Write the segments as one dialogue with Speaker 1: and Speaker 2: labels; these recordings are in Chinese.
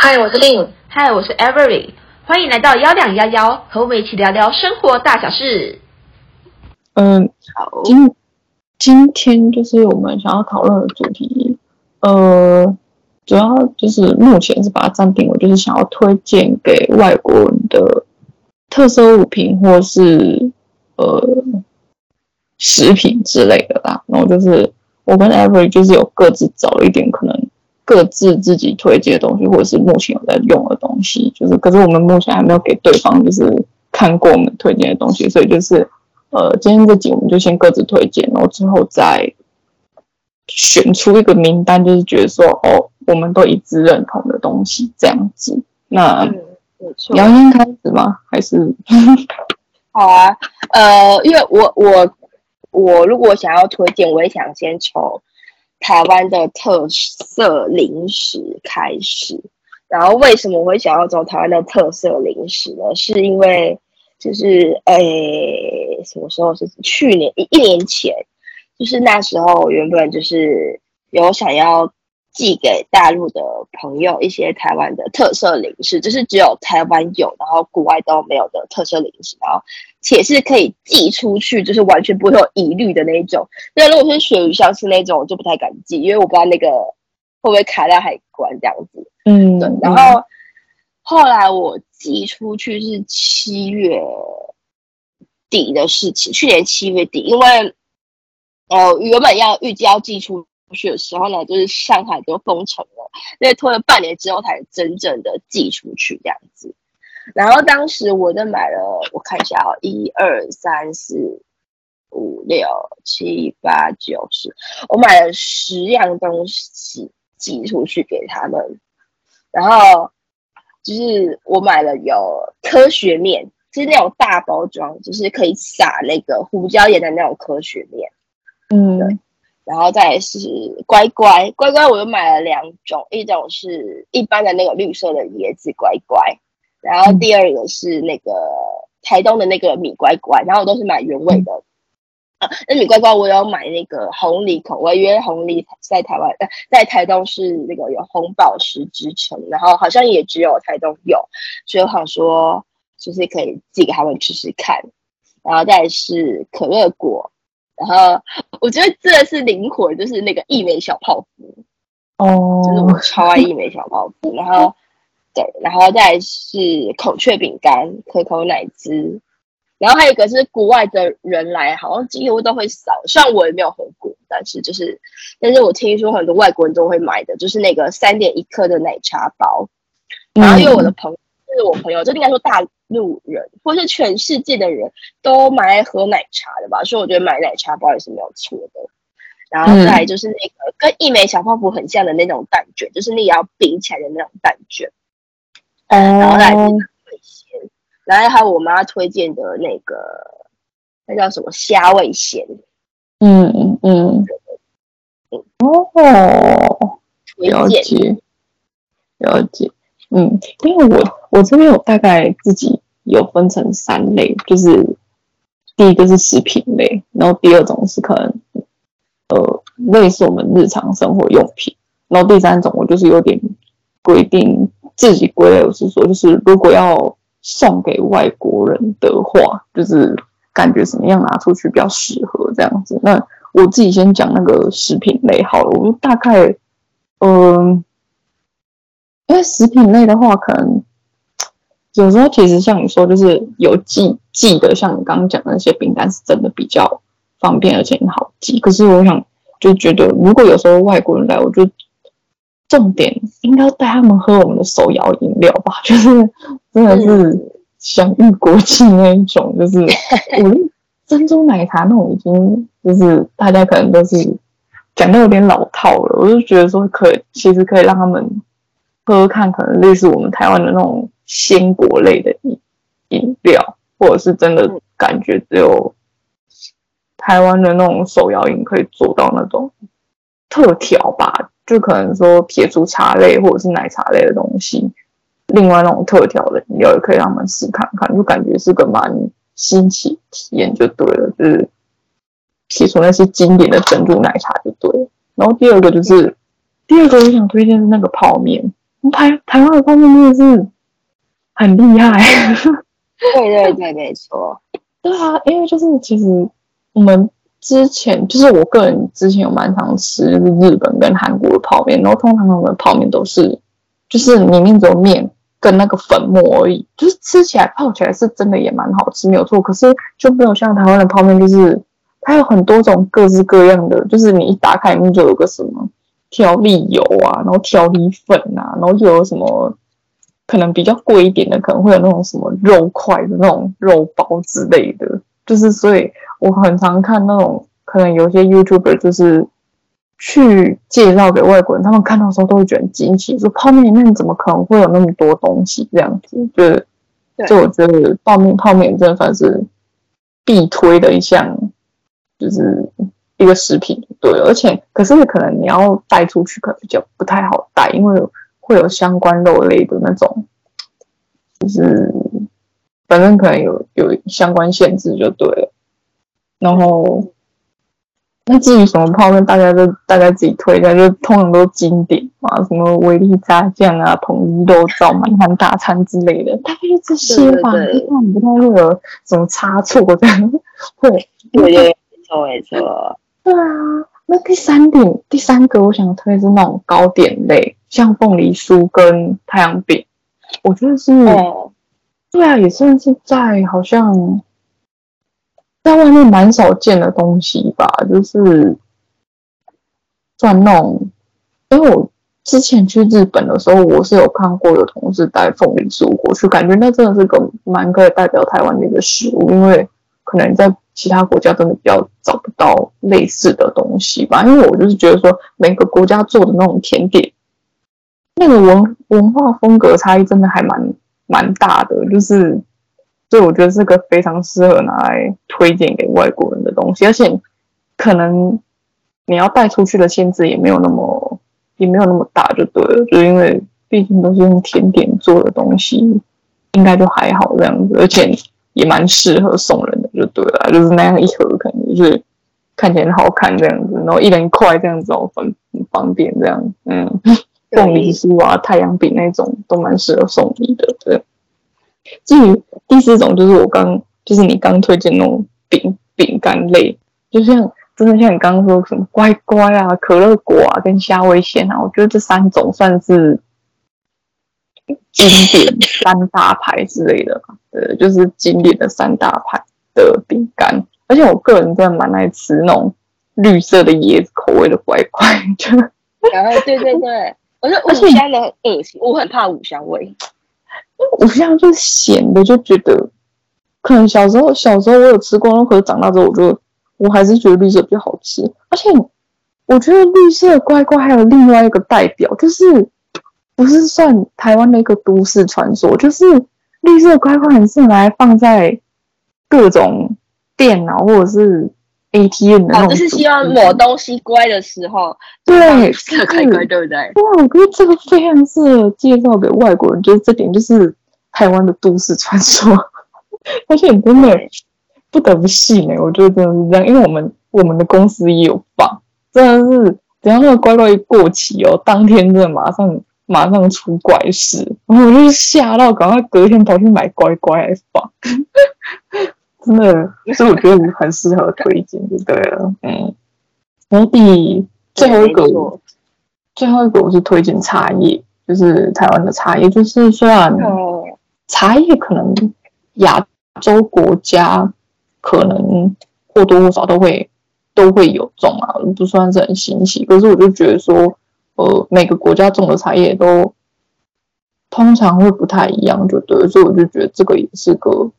Speaker 1: 嗨，我是 Lin。
Speaker 2: 嗨，我是 Avery。欢迎来到幺两幺幺，和我们一起聊聊生活大小事。
Speaker 3: 嗯，好。今今天就是我们想要讨论的主题，呃，主要就是目前是把它暂定为就是想要推荐给外国人的特色物品，或是呃食品之类的啦。然后就是我跟 Avery 就是有各自找了一点可能。各自自己推荐的东西，或者是目前有在用的东西，就是，可是我们目前还没有给对方就是看过我们推荐的东西，所以就是，呃，今天这集我们就先各自推荐，然后之后再选出一个名单，就是觉得说，哦，我们都一致认同的东西，这样子。那，嗯，你要先开始吗？还是？
Speaker 4: 好啊，呃，因为我我我如果想要推荐，我也想先抽。台湾的特色零食开始，然后为什么我会想要走台湾的特色零食呢？是因为就是诶，什么时候是去年一一年前，就是那时候原本就是有想要寄给大陆的朋友一些台湾的特色零食，就是只有台湾有，然后国外都没有的特色零食，然后。且是可以寄出去，就是完全不会有疑虑的那一种。那如果是鳕鱼香是那种，我就不太敢寄，因为我不知道那个会不会卡在海关这样子。嗯，对。然后后来我寄出去是七月底的事情，去年七月底，因为呃原本要预计要寄出去的时候呢，就是上海都封城了，那拖了半年之后才真正的寄出去这样子。然后当时我就买了，我看一下哦，一二三四五六七八九十，我买了十样东西寄出去给他们。然后就是我买了有科学面，就是那种大包装，就是可以撒那个胡椒盐的那种科学面。嗯，然后再是乖乖，乖乖我又买了两种，一种是一般的那个绿色的椰子乖乖。然后第二个是那个台东的那个米乖乖，然后我都是买原味的。啊，那米乖乖我有买那个红梨口味，因为红梨在台湾，在台东是那个有红宝石之称，然后好像也只有台东有，所以我想说就是可以寄给他们吃吃看。然后再是可乐果，然后我觉得真的是灵魂，就是那个一美小泡芙哦，就是我超爱一美小泡芙，然后。对，然后再是孔雀饼干、可口奶汁，然后还有一个是国外的人来，好像几乎都会扫。虽然我也没有喝过，但是就是，但是我听说很多外国人都会买的，就是那个三点一克的奶茶包。然后因为我的朋友，就是我朋友，就应该说大陆人或是全世界的人都蛮爱喝奶茶的吧，所以我觉得买奶茶包也是没有错的。然后再来就是那个跟一美小泡芙很像的那种蛋卷，就是你也要冰起来的那种蛋卷。嗯，然后来是味鲜，然后还有我妈推荐的那个，那叫什么虾味仙，嗯嗯。嗯，
Speaker 3: 哦，了解了解，嗯，因为我我这边有大概自己有分成三类，就是第一个是食品类，然后第二种是可能呃类似我们日常生活用品，然后第三种我就是有点规定。自己归类，我是说，就是如果要送给外国人的话，就是感觉怎么样拿出去比较适合这样子。那我自己先讲那个食品类好了，我就大概，嗯、因为食品类的话，可能有时候其实像你说，就是有寄寄的，像你刚刚讲的那些饼干，是真的比较方便而且很好寄。可是我想就觉得，如果有时候外国人来，我就。重点应该带他们喝我们的手摇饮料吧，就是真的是享誉国际那一种，就是 我珍珠奶茶那种已经就是大家可能都是讲的有点老套了，我就觉得说可，其实可以让他们喝喝看，可能类似我们台湾的那种鲜果类的饮饮料，或者是真的感觉只有台湾的那种手摇饮可以做到那种特调吧。就可能说撇除茶类或者是奶茶类的东西，另外那种特调的饮料也可以让他们试看看，就感觉是个蛮新奇体验就对了。就是撇除那些经典的珍珠奶茶就对了。然后第二个就是第二个我想推荐是那个泡面，台台湾的泡面真的是很厉害。
Speaker 4: 对对对，没错。
Speaker 3: 对啊，因为就是其实我们之前就是我个人之前有蛮常吃日本跟韩国的泡面，然后通常他们的泡面都是就是里面只有面跟那个粉末而已，就是吃起来泡起来是真的也蛮好吃，没有错。可是就没有像台湾的泡面，就是它有很多种各式各样的，就是你一打开里面就有个什么调理油啊，然后调理粉啊，然后又有什么。可能比较贵一点的，可能会有那种什么肉块的那种肉包之类的，就是所以我很常看那种，可能有些 YouTuber 就是去介绍给外国人，他们看到的时候都会觉得很惊奇，说泡面里面怎么可能会有那么多东西这样子？就是，就我觉得泡面泡面真的算是必推的一项，就是一个食品，对，而且可是可能你要带出去，可能比较不太好带，因为。会有相关肉类的那种，就是反正可能有有相关限制就对了。然后，那至于什么泡面，大家都大概自己推一下，就通常都经典嘛，什么维力炸酱啊、统一肉燥、满汉大餐之类的，大概就这些吧。对对对，不太会有什么差错这样。对
Speaker 4: 对对，没错没错。
Speaker 3: 对啊。那第三点，第三个我想推是那种糕点类，像凤梨酥跟太阳饼，我觉得是，哦、对啊，也算是在好像在外面蛮少见的东西吧，就是算那，因为我之前去日本的时候，我是有看过有同事带凤梨酥过去，感觉那真的是个蛮可以代表台湾的一个食物，因为可能在。其他国家真的比较找不到类似的东西吧，因为我就是觉得说每个国家做的那种甜点，那个文文化风格差异真的还蛮蛮大的，就是所以我觉得这个非常适合拿来推荐给外国人的东西，而且可能你要带出去的限制也没有那么也没有那么大，就对了，就因为毕竟都是用甜点做的东西，应该就还好这样子，而且。也蛮适合送人的，就对了，就是那样一盒，可能就是看起来很好看这样子，然后一人一块这样子，哦，很很方便这样。嗯，凤梨酥啊、太阳饼那种都蛮适合送礼的。对。至于第四种，就是我刚，就是你刚推荐那种饼饼干类，就像真的像你刚刚说什么乖乖啊、可乐果啊跟虾味先啊，我觉得这三种算是。经典三大牌之类的吧，对，就是经典的三大牌的饼干。而且我个人真的蛮爱吃那种绿色的椰子口味的乖乖，就
Speaker 4: 然后对对对，我说五香的很恶心，我很怕五香味。
Speaker 3: 五香就是咸的，就觉得可能小时候小时候我有吃过，可是长大之后我就我还是觉得绿色比较好吃。而且我觉得绿色乖乖还有另外一个代表就是。不是算台湾的一个都市传说，就是绿色乖乖很适合来放在各种电脑或者是 ATM 的那种。
Speaker 4: 就是希望抹东西乖的时候，
Speaker 3: 对，
Speaker 4: 绿色乖乖，对不对？
Speaker 3: 哇，我觉得这个非常适合介绍给外国人，就是这点就是台湾的都市传说，而且你真的不得不信哎、欸，我觉得真的是这样，因为我们我们的公司也有放，真的是等下那个乖乖一过期哦，当天真的马上。马上出怪事，然 后我就吓到，赶快隔天跑去买乖乖来放，真的，所以我觉得很适合推荐，就对了，嗯。然后第最后一个，最后一个我是推荐茶叶，就是台湾的茶叶，就是虽然茶叶可能亚洲国家可能或多或少都会都会有种啊，不算是很新奇，可是我就觉得说。呃，每个国家种的茶叶都通常会不太一样，就对，所以我就觉得这个也是个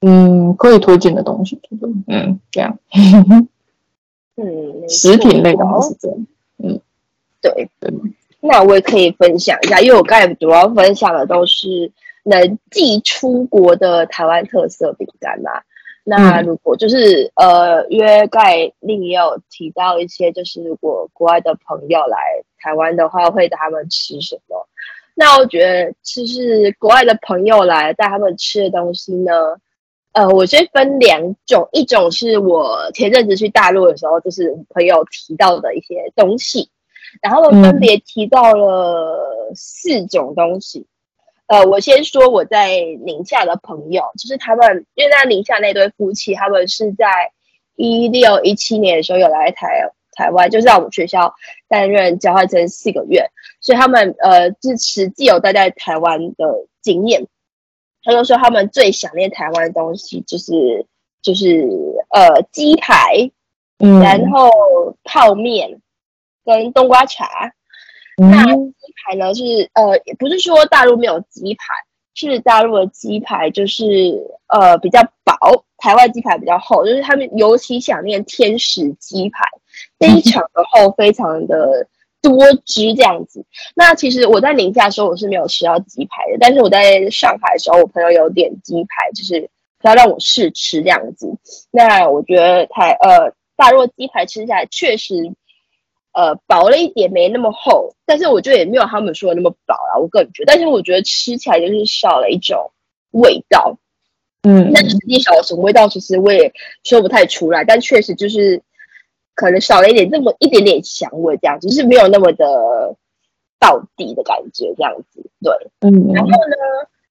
Speaker 3: 嗯可以推荐的东西，对，嗯，这样，
Speaker 4: 嗯，
Speaker 3: 食品类的话是这样，嗯，
Speaker 4: 对，对。那我也可以分享一下，因为我刚才主要分享的都是能寄出国的台湾特色饼干嘛。那如果就是呃，因为盖另也有提到一些，就是如果国外的朋友来台湾的话，会带他们吃什么？那我觉得，就是国外的朋友来带他们吃的东西呢，呃，我先分两种，一种是我前阵子去大陆的时候，就是朋友提到的一些东西，然后分别提到了。四种东西。呃，我先说我在宁夏的朋友，就是他们，因为在宁夏那对夫妻，他们是在一六一七年的时候有来台台湾，就是在我们学校担任交换生四个月，所以他们呃，是实际有待在台湾的经验。他就说他们最想念台湾的东西就是就是呃鸡排，嗯，然后泡面跟冬瓜茶。嗯、那鸡排呢？是呃，也不是说大陆没有鸡排，是大陆的鸡排就是呃比较薄，台湾鸡排比较厚，就是他们尤其想念天使鸡排，非常的厚，非常的多汁这样子。那其实我在宁夏的时候我是没有吃到鸡排的，但是我在上海的时候，我朋友有点鸡排，就是他让我试吃这样子。那我觉得台呃大陆的鸡排吃起来确实。呃，薄了一点，没那么厚，但是我觉得也没有他们说的那么薄啊。我个人觉得，但是我觉得吃起来就是少了一种味道，嗯，但是实际少了什么味道，其实我也说不太出来。但确实就是可能少了一点那么一点点香味，这样子，就是没有那么的到底的感觉，这样子，对，嗯。然后呢，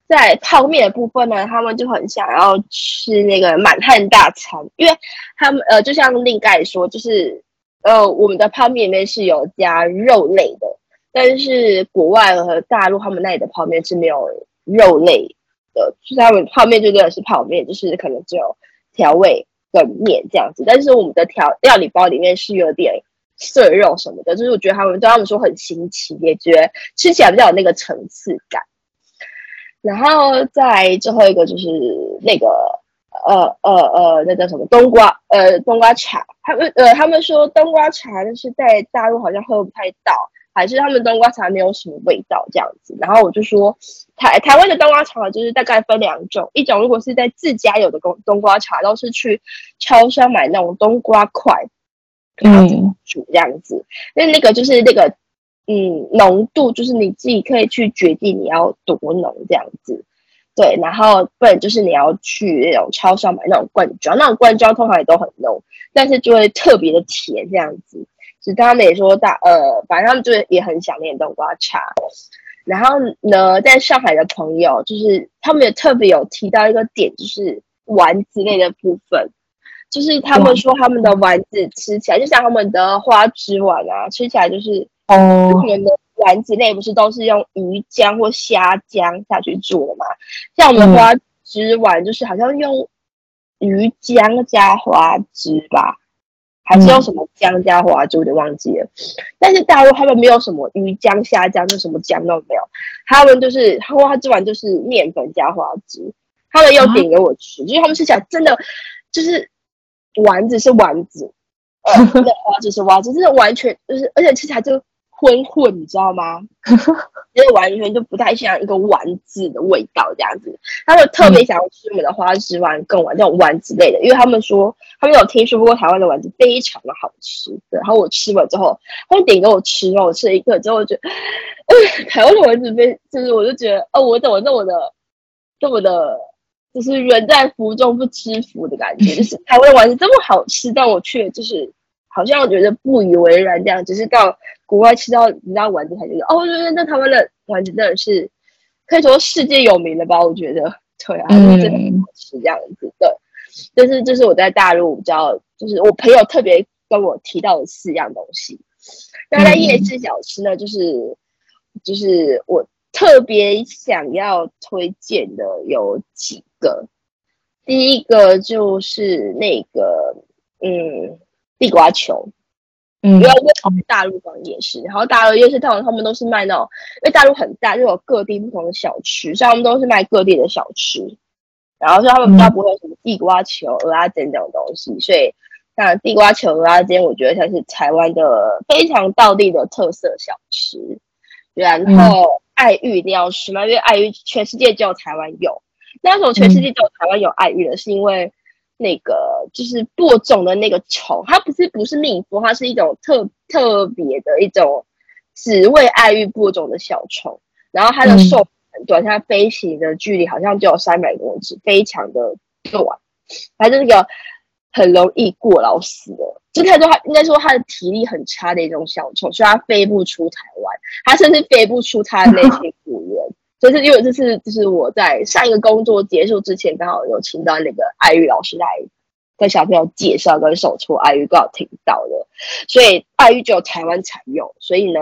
Speaker 4: 在泡面的部分呢，他们就很想要吃那个满汉大餐，因为他们呃，就像令盖说，就是。呃，我们的泡面里面是有加肉类的，但是国外和大陆他们那里的泡面是没有肉类的，就是他们泡面就真的是泡面，就是可能只有调味跟面这样子。但是我们的调料理包里面是有点碎肉什么的，就是我觉得他们对他们说很新奇，也觉得吃起来比较有那个层次感。然后再最后一个就是那个。呃呃呃，那叫什么冬瓜？呃，冬瓜茶。他们呃，他们说冬瓜茶就是在大陆好像喝不太到，还是他们冬瓜茶没有什么味道这样子。然后我就说，台台湾的冬瓜茶就是大概分两种，一种如果是在自家有的冬冬瓜茶，都是去超商买那种冬瓜块，然后煮这样子。那、嗯、那个就是那个嗯浓度，就是你自己可以去决定你要多浓这样子。对，然后不然就是你要去那种超市买那种罐装，那种罐装通常也都很浓，但是就会特别的甜这样子。其实他们也说大呃，反正他们就也很想念冬瓜茶。然后呢，在上海的朋友就是他们也特别有提到一个点，就是丸子类的部分，就是他们说他们的丸子吃起来就像他们的花枝丸啊，吃起来就是哦。丸子类不是都是用鱼浆或虾浆下去做的嘛？像我们的花枝丸就是好像用鱼浆加花枝吧，还是用什么姜加花枝，我有点忘记了。但是大陆他们没有什么鱼姜、虾姜，就什么姜都没有。他们就是花枝丸就是面粉加花枝。他们又点给我吃，就是他们吃起来真的就是丸子是丸子，呃，花枝是花枝，真的完全就是，而且吃起来就。混混，你知道吗？因为完全就不太像一个丸子的味道这样子。他们特别想要吃我们的花枝丸、贡丸这种丸子类的，因为他们说他们有听说过台湾的丸子非常的好吃。对，然后我吃了之后，他们点给我吃，然后我吃了一个之后，我觉得，呃，台湾的丸子非就是我就觉得，哦，我怎么那么的，这么的，就是人在福中不知福的感觉，就是台湾丸子这么好吃，但我却就是。好像我觉得不以为然，这样只是到国外吃到你知道丸子才觉得哦，那那台湾的丸子真的是可以说世界有名的吧？我觉得对啊，真的很好吃这样子。的。但是这是我在大陆比较，就是我朋友特别跟我提到的四样东西。那在夜市小吃呢，就是就是我特别想要推荐的有几个，第一个就是那个嗯。地瓜球，嗯，因为我们大陆逛夜市，然后大陆夜市通常他们都是卖那种，因为大陆很大，就有各地不同的小吃，所以他们都是卖各地的小吃，然后所以他们比较不会有什么地瓜球、蚵仔煎这种东西，所以像地瓜球、蚵仔煎，我觉得才是台湾的非常道地的特色小吃。然后爱玉一定要吃嘛，因为爱玉全世界只有台湾有。那为什么全世界只有台湾有爱玉的？是因为那个就是播种的那个虫，它不是不是蜜蜂，它是一种特特别的一种只为爱欲播种的小虫。然后它的寿短，它飞行的距离好像只有三百公尺，非常的短。它就是一个很容易过劳死的。就他说他应该说他的体力很差的一种小虫，所以它飞不出台湾，它甚至飞不出它的内勤部就是因为这是就是我在上一个工作结束之前，刚好有请到那个爱玉老师来跟小朋友介绍跟手搓爱玉，刚好听到的，所以爱玉只有台湾才有，所以呢，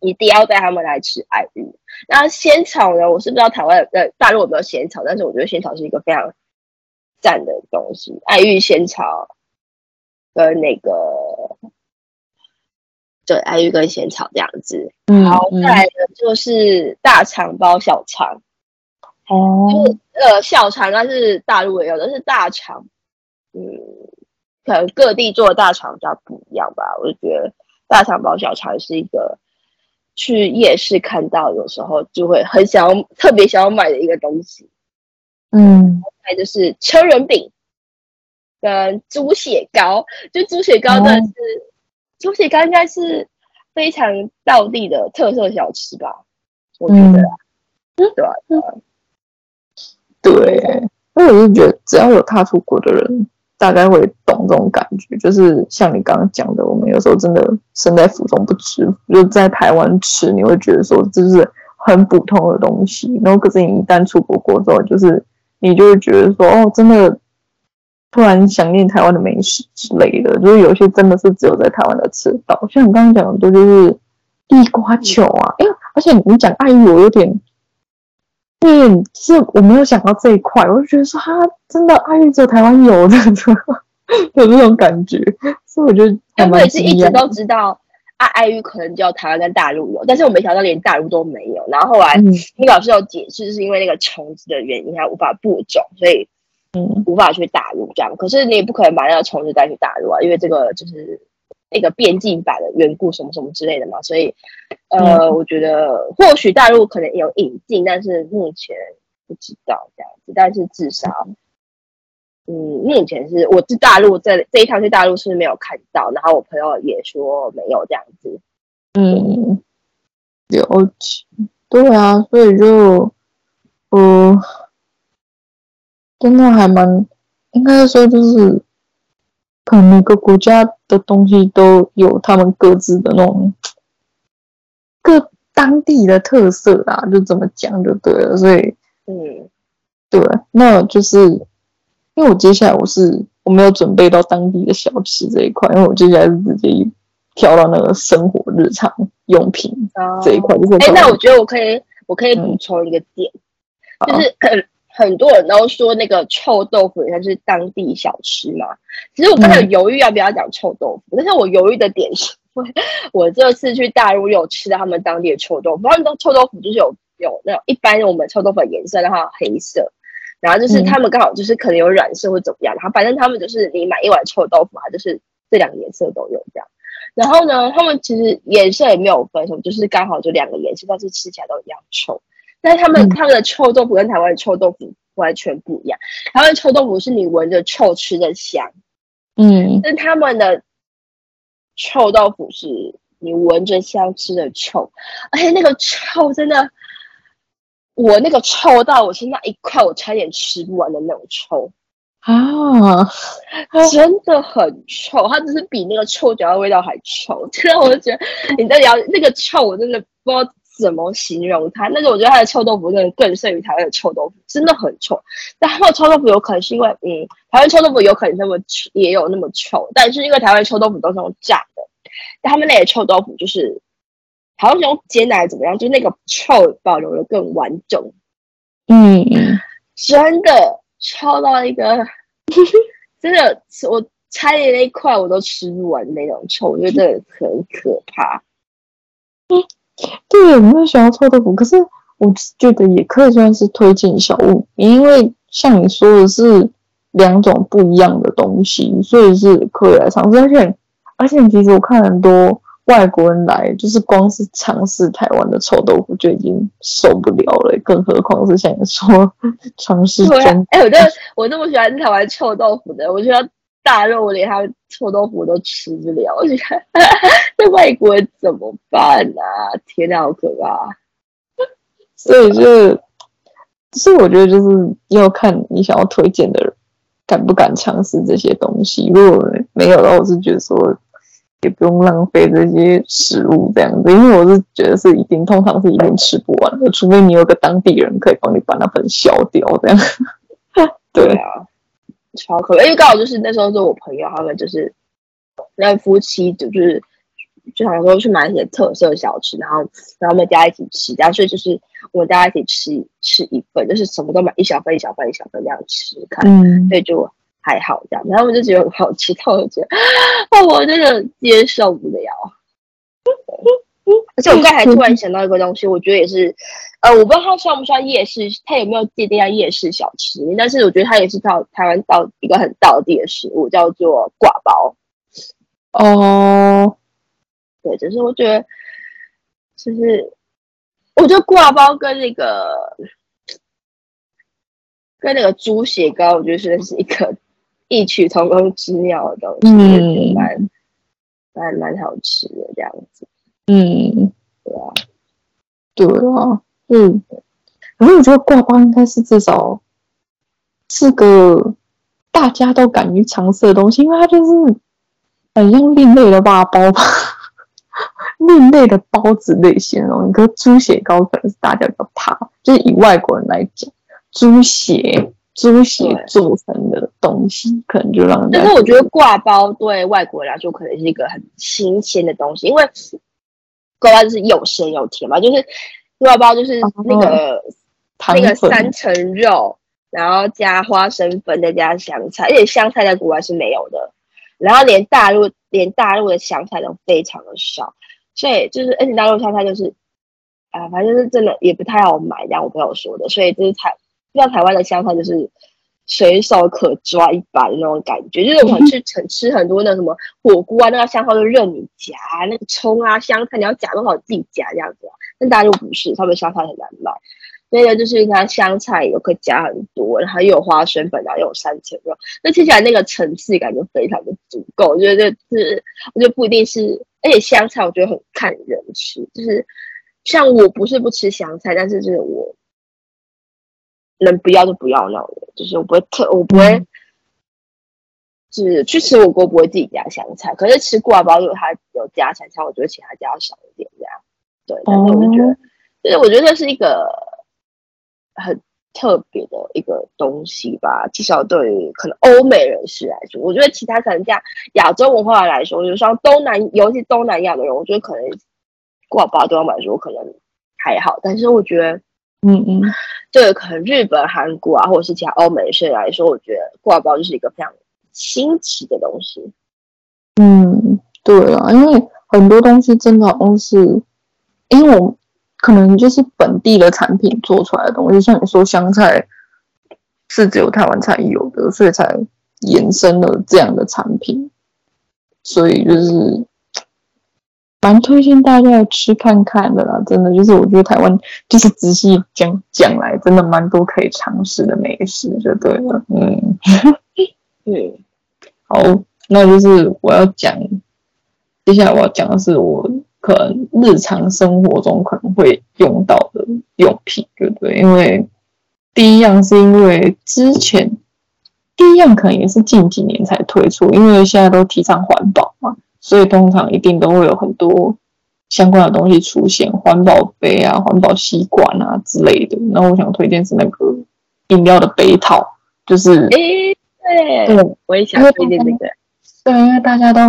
Speaker 4: 一定要带他们来吃爱玉。那仙草呢，我是不知道台湾呃大陆有没有仙草，但是我觉得仙草是一个非常赞的东西，爱玉仙草跟那个。对，爱玉跟仙草这样子，嗯，好，再来的就是大肠包小肠，哦、嗯，呃，小肠它是大陆也有的，是大肠，嗯，可能各地做的大肠比较不一样吧。我就觉得大肠包小肠是一个去夜市看到有时候就会很想要特别想要买的一个东西，嗯，还有就是车轮饼跟猪血糕，就猪血糕真的是。嗯猪血糕应该是非常道地的特色小吃吧？我觉得，嗯，对吧？
Speaker 3: 对，因为我就觉得，只要有踏出国的人，大概会懂这种感觉。就是像你刚刚讲的，我们有时候真的身在福中不知福，就在台湾吃，你会觉得说这是很普通的东西。然后可是你一旦出国过之后，就是你就会觉得说，哦，真的。突然想念台湾的美食之类的，就是有些真的是只有在台湾的吃到，像你刚刚讲的多就是地瓜球啊，哎，而且你讲爱玉，我有点，有点是我没有想到这一块，我就觉得说哈，真的爱玉只有台湾有的，有这种感觉，所以我觉得，
Speaker 4: 但我也是一直都知道爱爱玉可能只有台湾跟大陆有，但是我没想到连大陆都没有。然后后来听老师有解释，是因为那个虫子的原因，它无法播种，所以。嗯，无法去大陆这样，可是你也不可能把那个虫子带去大陆啊，因为这个就是那个边境版的缘故，什么什么之类的嘛。所以，呃，嗯、我觉得或许大陆可能有引进，但是目前不知道这样子。但是至少，嗯，目前是我是大陆这这一趟去大陆是没有看到，然后我朋友也说没有这样子。
Speaker 3: 嗯，了解，对啊，所以就，嗯、呃。真的还蛮，应该说就是，可能每个国家的东西都有他们各自的那种各当地的特色啦，就这么讲就对了。所以，嗯，对，那就是因为我接下来我是我没有准备到当地的小吃这一块，因为我接下来是直接跳到那个生活日常用品这一块。哎、
Speaker 4: 那我觉得我可以，我可以补充一个点，嗯、就是。很多人都说那个臭豆腐它是当地小吃嘛，其实我刚才有犹豫要不要讲臭豆腐，嗯、但是我犹豫的点是，我这次去大陆有吃到他们当地的臭豆腐，他们的臭豆腐就是有有那种一般我们臭豆腐的颜色，然后黑色，然后就是他们刚好就是可能有染色或怎么样，然后反正他们就是你买一碗臭豆腐，它就是这两个颜色都有这样，然后呢，他们其实颜色也没有分什么，就是刚好就两个颜色，但是吃起来都一样臭。但是他们、嗯、他们的臭豆腐跟台湾的臭豆腐完全不一样。台湾的臭豆腐是你闻着臭吃的香，嗯，但他们的臭豆腐是你闻着香吃的臭，而且那个臭真的，我那个臭到我是那一块我差点吃不完的那种臭啊，真的很臭，它只是比那个臭脚的味道还臭。真的，我就觉得你在聊那个臭，我真的不知道。怎么形容它？但是我觉得它的臭豆腐真的更胜于台湾的臭豆腐，真的很臭。但他们臭豆腐有可能是因为，嗯，台湾臭豆腐有可能那么也有那么臭，但是因为台湾臭豆腐都是用炸的，但他们那些臭豆腐就是好像是用煎奶怎么样，就那个臭保留的更完整。嗯，真的臭到一个，真的我拆的那一块我都吃不完那种臭，我觉得真的很可怕。嗯对，我没有想要臭豆腐，可是我觉得也可以算是推荐小物，因为像你说的是两种不一样的东西，所以是可以来尝试。而且，而且其实我看很多外国人来，就是光是尝试台湾的臭豆腐就已经受不了了，更何况是像你说 尝试中。哎、啊欸，我这我那么喜欢台湾臭豆腐的，我觉得。大肉我连他的臭豆腐都吃不了，我觉得在外国人怎么办啊？天哪，好可怕！所以就，所以我觉得就是要看你想要推荐的人
Speaker 3: 敢不敢尝试这些东西。如果没有的话，我是觉得说也不用浪费这些食物这样子，因为我是觉得是一定，通常是一定吃不完的，除非你有个当地人可以帮你把那份消掉这样。对，
Speaker 4: 对啊，超可爱，因为刚好就是那时候，是我朋友他们就是那夫妻就就是。就想说去买一些特色小吃，然后然后我们大家一起吃，然后所以就是我们大家一起吃吃一份，就是什么都买一小份一小份一小份这样吃，看，嗯，所以就还好这样。然后我就觉得很好吃，但我就觉得哦，我真的接受不了。而且我刚才突然想到一个东西，我觉得也是，呃，我不知道它算不算夜市，它有没有界定在夜市小吃？但是我觉得它也是到台湾到一个很道地的食物，叫做挂包。
Speaker 3: 哦。
Speaker 4: 对，只是我觉得，就是我觉得挂包跟那个跟那个猪血糕，我觉得是是一个异曲同工之妙的东西，嗯，蛮蛮蛮好吃的这样子。
Speaker 3: 嗯，
Speaker 4: 对啊，
Speaker 3: 对啊，嗯。可是我觉得挂包应该是至少是个大家都敢于尝试的东西，因为它就是很像另类的挂包吧。另类的包子类型哦，你说猪血糕可能是大家比较怕，就是以外国人来讲，猪血猪血做成的东西，可能就让人。
Speaker 4: 但是我觉得挂包对外国人来说可能是一个很新鲜的东西，因为刈包就是又咸又甜嘛，就是肉包就是那个、哦、那个三层肉，然后加花生粉再加香菜，而且香菜在国外是没有的，然后连大陆连大陆的香菜都非常的少。所以就是，而且大陆香菜就是，啊、呃，反正就是真的也不太好买，这样我朋友说的。所以就是台，像台湾的香菜就是随手可抓一把的那种感觉，就是我们去吃吃很多那什么火锅啊，那个香菜都任你夹，那个葱啊香菜你要夹多少自己夹这样子啊。但大陆不是，他们香菜很难买，那个就是它香菜有可以夹很多，然后又有花生粉，然后又有三层肉，那吃起来那个层次感就非常的足够。我觉得就是，我觉得不一定是。而且香菜我觉得很看人吃，就是像我不是不吃香菜，但是就是我能不要就不要那种，就是我不会特我不会，就是去吃火锅不会自己加香菜，可是吃挂包有它有加香菜，我觉得其他加少一点这样。对，但是我就觉得，就是我觉得这是一个很特别的一个东西吧，至少对于可能欧美人士来说，我觉得其他可能像亚洲文化来说，就是说东南，尤其东南亚的人，我觉得可能挂包对他们来说可能还好，但是我觉得，嗯嗯，对，可能日本、韩国啊，或者是其他欧美人士来说，我觉得挂包就是一个非常新奇的东西。
Speaker 3: 嗯，对啊，因为很多东西真的都是，因为我。可能就是本地的产品做出来的东西，像你说香菜是只有台湾才有的，所以才延伸了这样的产品。所以就是蛮推荐大家去吃看看的啦，真的就是我觉得台湾就是仔细讲讲来，真的蛮多可以尝试的美食，就对了。嗯，
Speaker 4: 对，
Speaker 3: 好，那就是我要讲，接下来我要讲的是我。可能日常生活中可能会用到的用品，对不对？因为第一样是因为之前第一样可能也是近几年才推出，因为现在都提倡环保嘛，所以通常一定都会有很多相关的东西出现，环保杯啊、环保吸管啊之类的。然后我想推荐是那个饮料的杯套，就是诶，
Speaker 4: 对，对，我也想推荐这个，
Speaker 3: 对，因为大家都。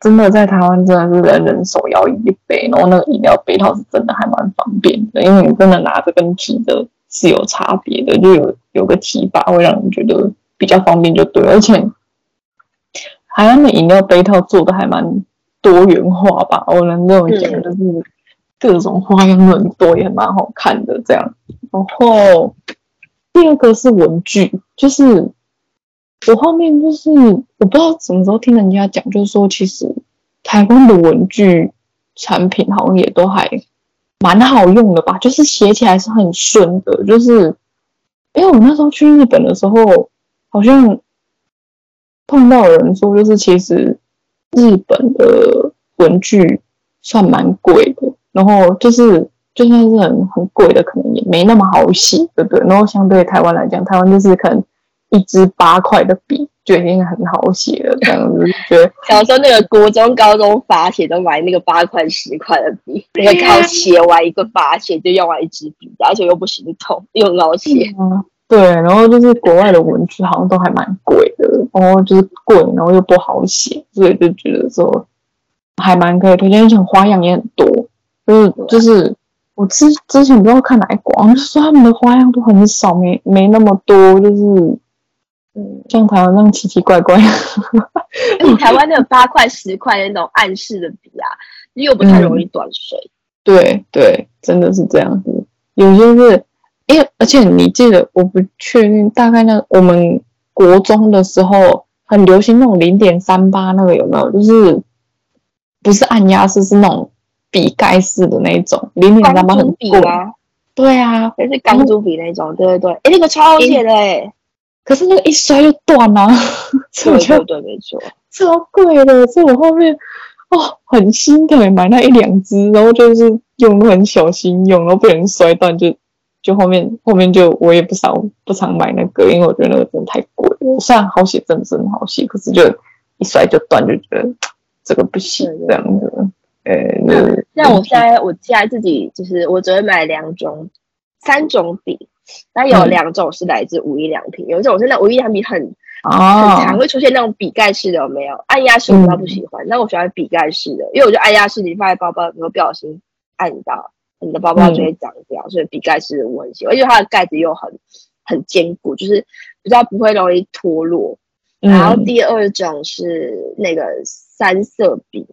Speaker 3: 真的在台湾真的是人人手摇一杯，然后那个饮料杯套是真的还蛮方便的，因为你真的拿着跟提的是有差别的，就有有个提把会让你觉得比较方便就对，而且台湾的饮料杯套做的还蛮多元化吧，我能这么讲，就是各种花样很多，也蛮好看的这样。然后第二个是文具，就是。我后面就是我不知道什么时候听人家讲，就是说其实台湾的文具产品好像也都还蛮好用的吧，就是写起来是很顺的。就是因为我那时候去日本的时候，好像碰到有人说，就是其实日本的文具算蛮贵的，然后就是就算是很很贵的，可能也没那么好洗，对不对？然后相对台湾来讲，台湾就是可能。一支八块的笔就已经很好写了，这样子觉得。
Speaker 4: 小时候那个国中、高中罚写都买那个八块、十块的笔，那个靠写完一个罚写就用完一支笔，而且又不心痛，又很好写。
Speaker 3: 对，然后就是国外的文具好像都还蛮贵的，然后就是贵，然后又不好写，所以就觉得说还蛮可以推荐，而且花样也很多。就是就是我之之前不知道看哪一广，就说他们的花样都很少，没没那么多，就是嗯，像台湾那样奇奇怪怪。
Speaker 4: 你台湾那个 八块、十块的那种暗示的笔啊，又不太容易断水。嗯、
Speaker 3: 对对，真的是这样子，有些是。因为而且你记得，我不确定，大概那我们国中的时候很流行那种零点三八那个有没有？就是不是按压式，是那种笔盖式的那一种零点三八很贵啊？对啊，
Speaker 4: 也是钢珠笔那种，对对对。哎，那个超好写的哎，
Speaker 3: 可是那个一摔就断了，
Speaker 4: 对对对，没错，
Speaker 3: 超贵的。所以我后面哦很心疼，买那一两支，然后就是用的很小心用，然后被人摔断就。就后面后面就我也不常不常买那个，因为我觉得那个真的太贵了。虽然好写，真的是很好写，可是就一摔就断，就觉得这个不行这样子。呃，那
Speaker 4: 像我现在我现在自己就是我只会买两种、三种笔，但有两种是来自无印良品，有一种是那无印良品很很常会出现那种笔盖式的，有没有？按压式我比较不喜欢，那我喜欢笔盖式的，因为我觉得按压式你放在包包里会不小心按到。你的包包就会脏掉，嗯、所以笔盖是我很喜欢，而且它的盖子又很很坚固，就是比较不会容易脱落。嗯、然后第二种是那个三色笔，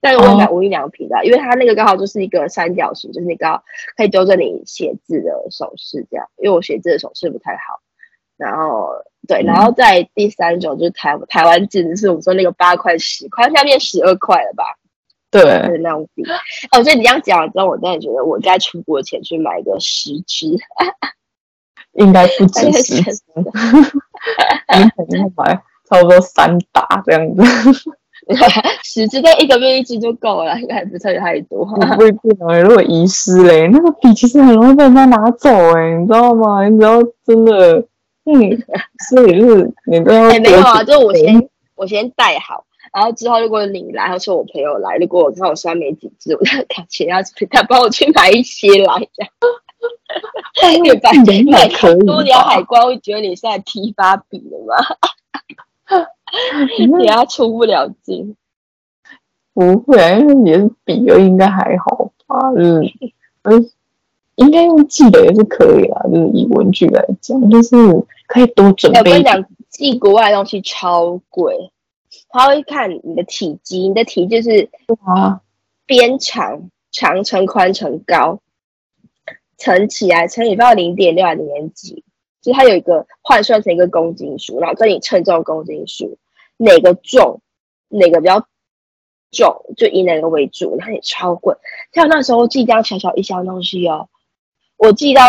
Speaker 4: 但是我买无印良品的，哦、因为它那个刚好就是一个三角形，就是你刚好可以纠正你写字的手势这样。因为我写字的手势不太好，然后对，然后在第三种就是台台湾字，就是我们说那个八块十块，现在变十二块了吧？
Speaker 3: 对，
Speaker 4: 是那种笔。哦，所以你这样讲完之后，我真的觉得我该出国前去买个十支，
Speaker 3: 应该不止十支，你肯定要买差不多三打这样子。
Speaker 4: 十支，但一个月一支就够了，应该不会太多。
Speaker 3: 不一定哦，如果遗失嘞，那个笔其实很容易被人家拿走哎，你知道吗？你知道真的，嗯，所以就是你都要。
Speaker 4: 哎，没有啊，就我先我先带好。然后之后，如果你来，或是我朋友来，如果我刚好刷没几只，我就看钱要他帮我去买一些来，这样。对吧？买很多，你要海关会觉得你是在批发笔的吗？你要出不了境。
Speaker 3: 不会，因为你是笔而已，应该还好吧？嗯，嗯，应该用寄的也是可以啦。就是以文具来讲，就是可以多准备。我跟你讲，
Speaker 4: 寄国外的东西超贵。他会看你的体积，你的体积是啊，边长长乘宽乘高，乘起来乘以到零点六还是零点几，就它有一个换算成一个公斤数，然后跟你称重公斤数，哪个重，哪个比较重，就以哪个为主，它也超贵。像那时候寄这样小小一箱东西哦，我寄到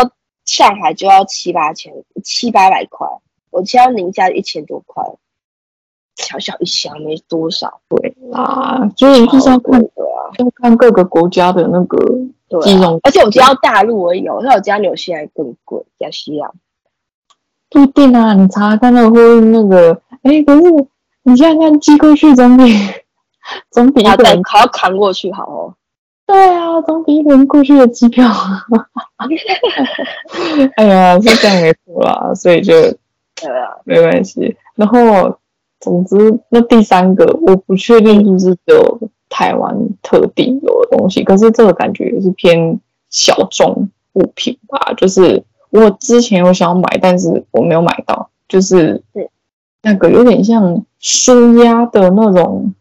Speaker 4: 上海就要七八千，七八百块，我寄到宁夏一千多块。小小一箱没多少，
Speaker 3: 对啊，所以就是要看，要看各个国家的那个金融，
Speaker 4: 而且我知道大陆也有，那我家纽西兰更贵，加西洋
Speaker 3: 不一定啊。你查看那个会那个，哎，可是你现在看寄过去总比总比一个人
Speaker 4: 还要扛过去好哦。
Speaker 3: 对啊，总比一个人过去的机票。哎呀，是这样没错啦，所以就 对啊，没关系。然后。总之，那第三个我不确定是不是只有台湾特定有的东西，可是这个感觉也是偏小众物品吧。就是我之前有想要买，但是我没有买到，就是那个有点像舒压的那种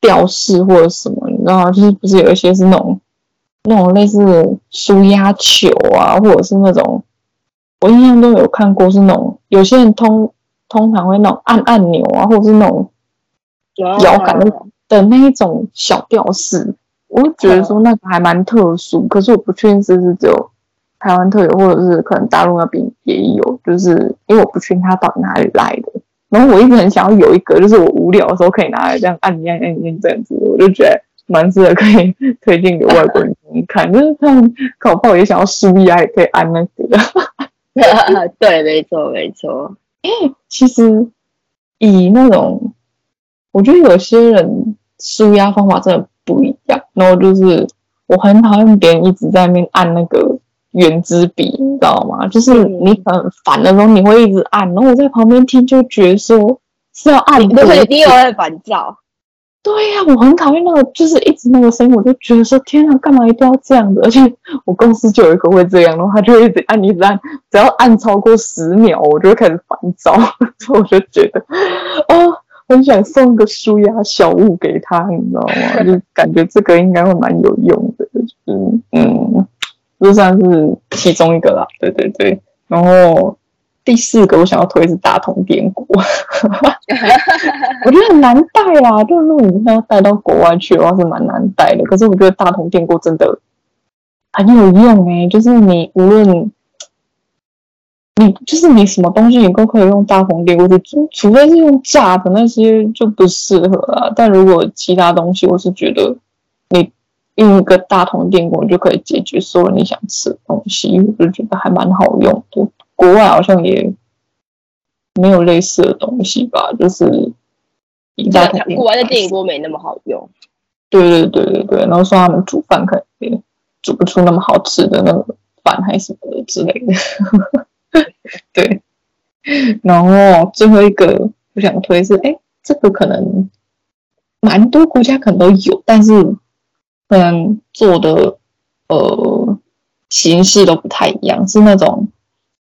Speaker 3: 吊饰或者什么，你知道吗？就是不是有一些是那种那种类似舒压球啊，或者是那种我印象中有看过是那种有些人通。通常会那种按按钮啊，或者是那种摇杆的的那一种小吊饰，我会觉得说那个还蛮特殊，可是我不确定是不是只有台湾特有，或者是可能大陆那边也有，就是因为我不确定它到底哪里来的。然后我一直很想要有一个，就是我无聊的时候可以拿来这样按一按按一按这样子，我就觉得蛮适合可以推荐给外国人看，就是他们搞不好也想要舒压，也可以按那个。
Speaker 4: 对，没错，没错。
Speaker 3: 哎，其实以那种，我觉得有些人舒压方法真的不一样。然后就是我很讨厌别人一直在那边按那个圆珠笔，你知道吗？就是你很烦的时候，你会一直按，然后我在旁边听就觉得说是要按，
Speaker 4: 对对，你有点烦躁。
Speaker 3: 对呀、我很讨厌那个，就是一直那个声音，我就觉得说天啊，干嘛一定要这样子？而且我公司就有一个会这样，然后他就一直按，一直按，只要按超过十秒，我就会开始烦躁。所 以我就觉得，哦，很想送个舒压小物给他，你知道吗？就感觉这个应该会蛮有用的，就是嗯，就算是其中一个啦。对对对，然后。第四个我想要推是大同电锅，我觉得很难带啦，就是如果你要带到国外去的话是蛮难带的。可是我觉得大同电锅真的很有用诶、就是你无论你就是你什么东西你都可以用大同电锅去煮，除非是用炸的那些就不适合啊。但如果其他东西，我是觉得你用一个大同电锅就可以解决所有你想吃的东西，我就觉得还蛮好用的。国外好像也没有类似的东西吧，就是
Speaker 4: 大同国外的电锅没那么好用。
Speaker 3: 对对对对对，然后说他们煮饭可能也煮不出那么好吃的那个饭还是什么的之类的。对，然后最后一个我想推是，哎，这个可能蛮多国家可能都有，但是可能做的呃形式都不太一样，是那种。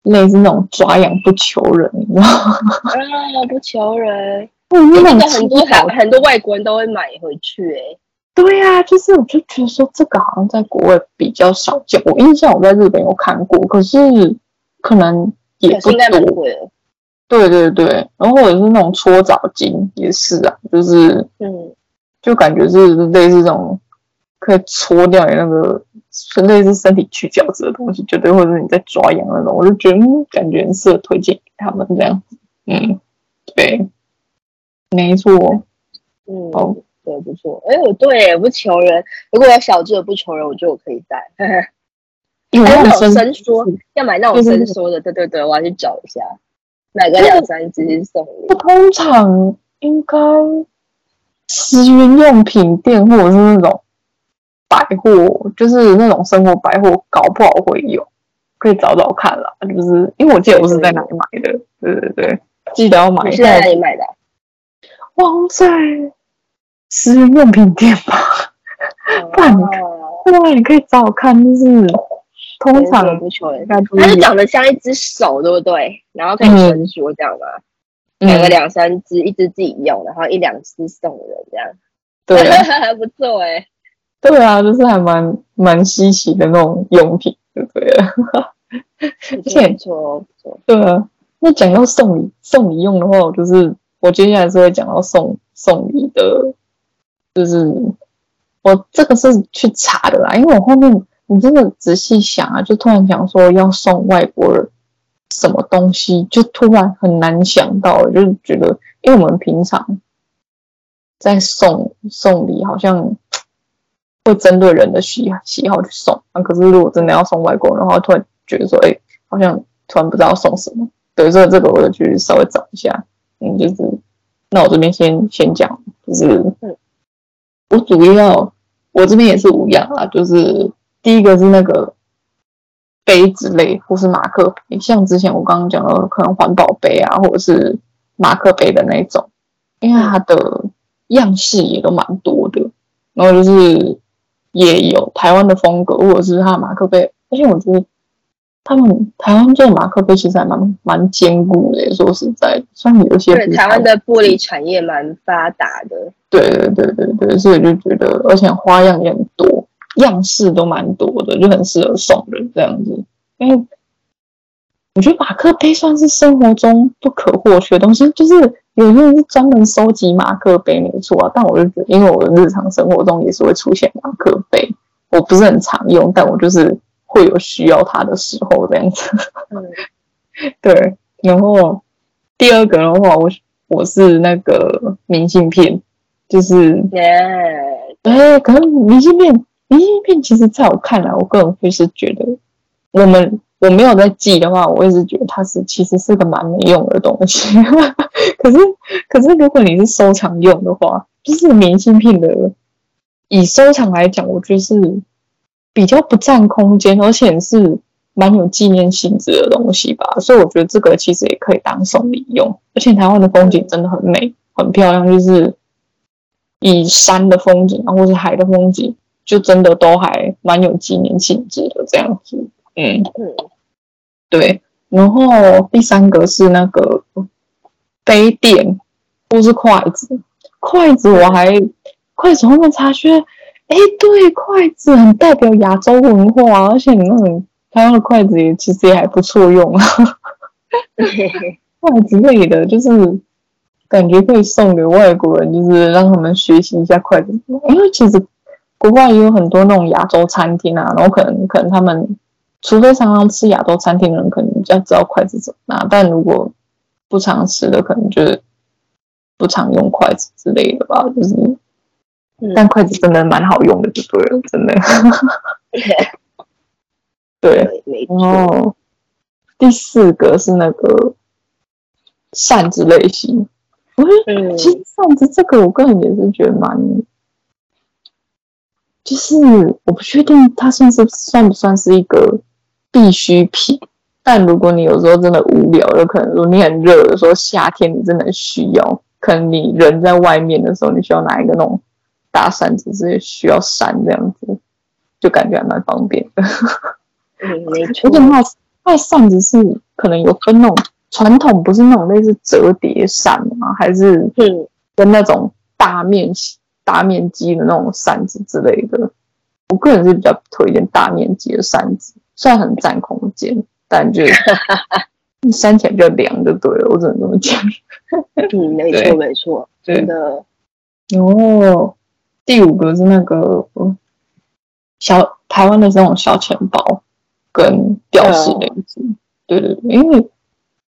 Speaker 3: 类似那种抓痒不求人，你知道吗？
Speaker 4: 啊，不求人，嗯，那个很多很很多外国人都会买回去，欸，哎，对
Speaker 3: 呀，啊，就是我就觉得说这个好像在国外比较少见，我印象我在日本有看过，可是可能也不多。对对对，然后或者是那种搓澡巾也是啊，就是嗯，就感觉是类似这种可以搓掉你那个。是类似身体去角质的东西，绝对或者是你在抓痒那种，我就觉得感觉很适合推荐给他们这样子。嗯，对，没错。
Speaker 4: 嗯，好，对，不错。哎，我对，不求人。如果有小只的不求人，我觉得我可以带。因为那种伸缩，要买那种伸缩的。对对对，我要去找一下，买个两三只送你。
Speaker 3: 通常应该食品用品店或者是那种。百货就是那种生活百货，搞不好会有，可以找找看啦。就是因为我记得我是在哪里买的，对对对，记得要买。
Speaker 4: 你是在哪里买的？
Speaker 3: 忘在私人用品店吧。不然你，不然你可以找我看，就是通常
Speaker 4: 不求人，它是长得像一只手，对不对？然后可以伸缩这样吗？买个两三只，一只自己用，然后一两只送人这样。
Speaker 3: 对，
Speaker 4: 还 不错哎。
Speaker 3: 对啊，就是还蛮蛮稀奇的那种用品，对不对？
Speaker 4: 而且不错，不错。
Speaker 3: 对啊，那讲到送礼，送礼用的话，我就是我接下来是会讲到送送礼的，就是我这个是去查的啦，因为我后面你真的仔细想啊，就突然想说要送外国人什么东西，就突然很难想到，就是觉得，因为我们平常在送送礼，好像。会针对人的喜喜好去送啊，可是如果真的要送外国人的话，突然觉得说，哎、欸，好像突然不知道送什么。对，所以这个我就去稍微找一下。嗯，就是那我这边先先讲，就是我主要我这边也是五样啊，就是第一个是那个杯子类或是马克杯，像之前我刚刚讲的，可能环保杯啊，或者是马克杯的那种，因为它的样式也都蛮多的，然后就是。也有台湾的风格，或者是它的马克杯，而且我觉得他们台湾做的马克杯其实还蛮蛮坚固的。说实在，虽然有些
Speaker 4: 对台湾的玻璃产业蛮发达的，
Speaker 3: 对对对对对，所以就觉得，而且花样也很多，样式都蛮多的，就很适合送人这样子，因为。我觉得马克杯算是生活中不可或缺的东西，就是有些人是专门收集马克杯没错啊。但我就觉得，因为我的日常生活中也是会出现马克杯，我不是很常用，但我就是会有需要它的时候这样子。嗯，对。然后第二个的话，我我是那个明信片，就是耶，哎，可能明信片，明信片其实在我看来，我个人会是觉得我们。我没有在记的话，我一直觉得它是其实是个蛮没用的东西。可是可是如果你是收藏用的话，就是明信片的，以收藏来讲，我觉得是比较不占空间，而且是蛮有纪念性质的东西吧。所以我觉得这个其实也可以当送礼用。而且台湾的风景真的很美，很漂亮，就是以山的风景啊，或是海的风景，就真的都还蛮有纪念性质的这样子。嗯，对，然后第三个是那个杯垫或是筷子，筷子我还筷子后面查询，哎，对，筷子很代表亚洲文化，而且你那种台湾的筷子也其实也还不错用啊，筷子类的，就是感觉可以送给外国人，就是让他们学习一下筷子，因为其实国外也有很多那种亚洲餐厅啊，然后可能可能他们。除非常常吃亚洲餐厅的人，可能比较知道筷子怎么拿；但如果不常吃的，可能就是不常用筷子之类的吧。就是，嗯、但筷子真的蛮好用的，就对了，真的。对，然后第四个是那个扇子类型。嗯，其实扇子这个，我个人也是觉得蛮。就是我不确定它算是算不算是一个。必需品，但如果你有时候真的无聊，有可能说你很热的时候，夏天你真的需要，可能你人在外面的时候，你需要拿一个那种大扇子，是需要扇这样子，就感觉还蛮方便的。
Speaker 4: 嗯，没错。而且
Speaker 3: 那那扇子是可能有分那种传统，不是那种类似折叠扇吗？还是跟那种大面积大面积的那种扇子之类的？我个人是比较推荐大面积的扇子。虽然很占空间，但就扇起来比较凉，就对了。我只能这么讲。
Speaker 4: 嗯，没错，没错，真的。
Speaker 3: 哦，第五个是那个小台湾的这种小钱包跟吊饰类子。对对对，因为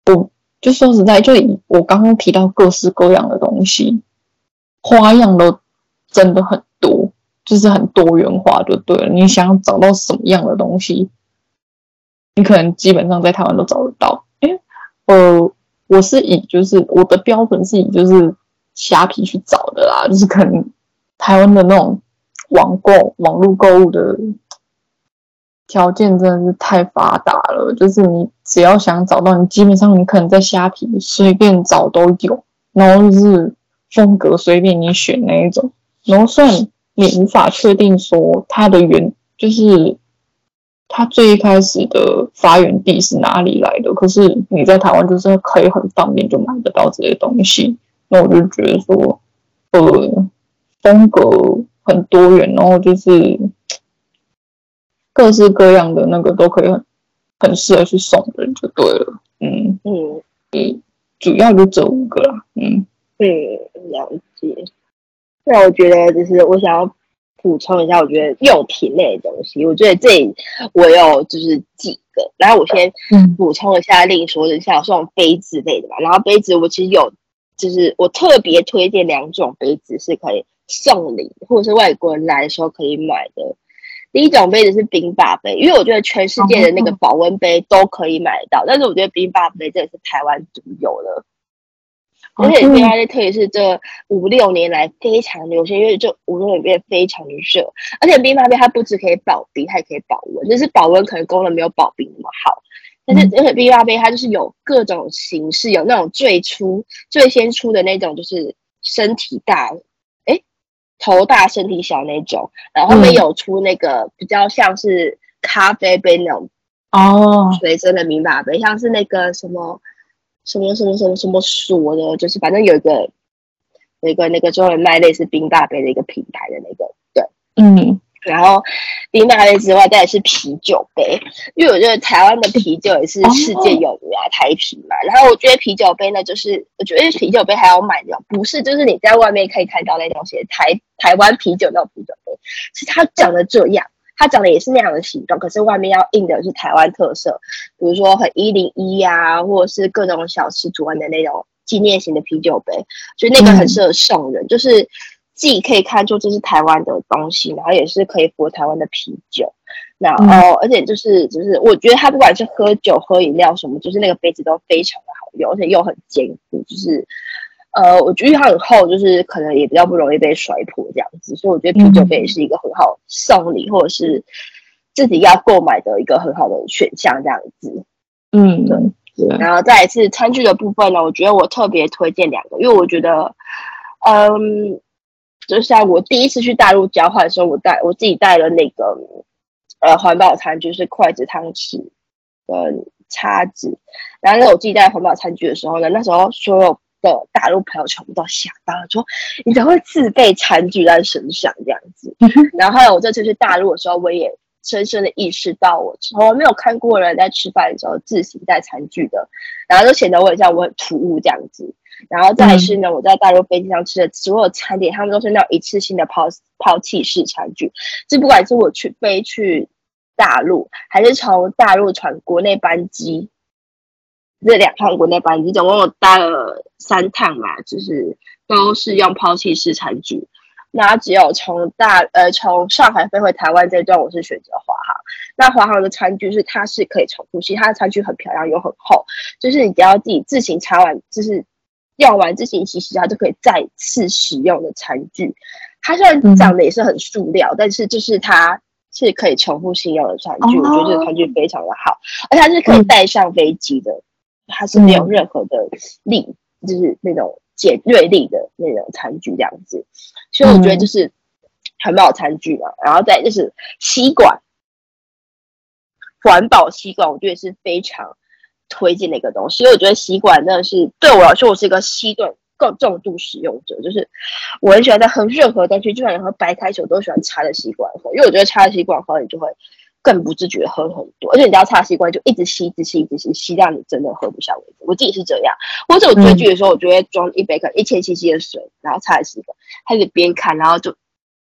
Speaker 3: 我就说实在，就以我刚刚提到各式各样的东西，花样都真的很多，就是很多元化，就对了。你想要找到什么样的东西？你可能基本上在台湾都找得到，因为呃，我是以就是我的标准是以就是虾皮去找的啦，就是可能台湾的那种网购网络购物的条件真的是太发达了，就是你只要想找到，你基本上你可能在虾皮随便找都有，然后就是风格随便你选那一种，然后算你无法确定说它的原就是。它最一开始的发源地是哪里来的？可是你在台湾就是可以很方便就买得到这些东西，那我就觉得说，呃，风格很多元，然后就是各式各样的那个都可以很很适合去送人就对了。嗯嗯嗯，主要就这五个啦。嗯，
Speaker 4: 对，了解。那我觉得就是我想要。补充一下，我觉得用品类的东西，我觉得这我有就是几个，然后我先补充一下，另说的像这种杯子类的嘛。然后杯子我其实有，就是我特别推荐两种杯子是可以送礼或者是外国人来的时候可以买的。第一种杯子是冰霸杯，因为我觉得全世界的那个保温杯都可以买得到，但是我觉得冰霸杯这也是台湾独有的。而且冰霸杯特别是这五六年来非常流行，因为这五六年变得非常的热。而且冰霸杯它不止可以保冰，它也可以保温，就是保温可能功能没有保冰那么好。但是而且冰霸杯它就是有各种形式，有那种最初最先出的那种，就是身体大，哎，头大身体小那种。然后后面有出那个比较像是咖啡杯那种哦，随身的冰霸杯，像是那个什么。什么什么什么什么锁的，就是反正有一个有一个那个专门卖类似冰霸杯的一个品牌的那个，对，嗯，然后冰霸杯之外，再来是啤酒杯，因为我觉得台湾的啤酒也是世界有名啊，台啤嘛。然后我觉得啤酒杯呢，就是我觉得啤酒杯还要买的，不是就是你在外面可以看到那东西，台台湾啤酒那种啤酒杯，是它长得这样。它长得也是那样的形状，可是外面要印的是台湾特色，比如说很一零一啊，或者是各种小吃图案的那种纪念型的啤酒杯，所以那个很适合送人。嗯、就是既可以看出这是台湾的东西，然后也是可以符合台湾的啤酒。然后，嗯、而且就是就是，我觉得它不管是喝酒、喝饮料什么，就是那个杯子都非常的好用，而且又很坚固。就是，呃，我觉得它很厚，就是可能也比较不容易被摔破这样子。所以我觉得啤酒杯也是一个很好送礼或者是自己要购买的一个很好的选项这样子。
Speaker 3: 嗯，对。
Speaker 4: 然后再来是餐具的部分呢，我觉得我特别推荐两个，因为我觉得，嗯，就像我第一次去大陆交换的时候，我带我自己带了那个呃环保餐具，是筷子、汤匙跟叉子。然后那我自己带环保餐具的时候呢，那时候所有的大陆朋友全部都吓到了，说你怎么会自备餐具在身上这样子？然后后来我这次去大陆的时候，我也。深深的意识到，我从来没有看过人在吃饭的时候自行带餐具的，然后就显得我很像我很突兀这样子。然后再来是呢，我在大陆飞机上吃的所有餐点，他们都是那种一次性的抛抛弃式餐具。就不管是我去飞去大陆，还是从大陆转国内班机，这两趟国内班机总共我搭了三趟嘛，就是都是用抛弃式餐具。那只有从大呃从上海飞回台湾这段，我是选择华航。那华航的餐具是它是可以重复洗，它的餐具很漂亮又很厚，就是你只要自己自行擦完，就是用完自行洗洗，它就可以再次使用的餐具。它虽然长得也是很塑料，嗯、但是就是它是可以重复性用的餐具，哦、我觉得这个餐具非常的好，而且它是可以带上飞机的，它是没有任何的力，嗯、就是那种。尖锐利的那种餐具这样子，所以我觉得就是环保餐具嘛，然后再就是吸管，环保吸管，我觉得是非常推荐的一个东西。因为我觉得吸管真的是对我来说，我是一个吸管更重度使用者，就是我很喜欢在喝任何东西，就算你喝白开水，我都喜欢插着吸管喝，因为我觉得插着吸管喝，你就会。更不自觉喝很多，而且你只要插吸管就一直吸，一直吸，一直吸，吸到你真的喝不下为止。我自己是这样，或者我追剧的时候，我就会装一杯可能一千 CC 的水，然后插在吸管，开始边看，然后就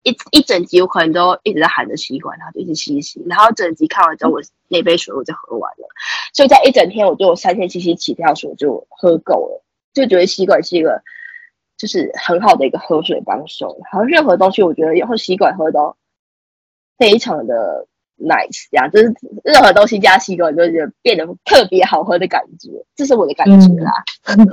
Speaker 4: 一一整集我可能都一直在含着吸管，然后就一直吸一吸，然后整集看完之后，我那杯水我就喝完了。所以在一整天，我就有三千 CC 起跳水就喝够了，就觉得吸管是一个就是很好的一个喝水帮手。然后任何东西，我觉得用吸管喝都非常的。nice，这样就是任何东西加西瓜，就觉得变得特别好喝的感觉，这是我的感觉啦。嗯、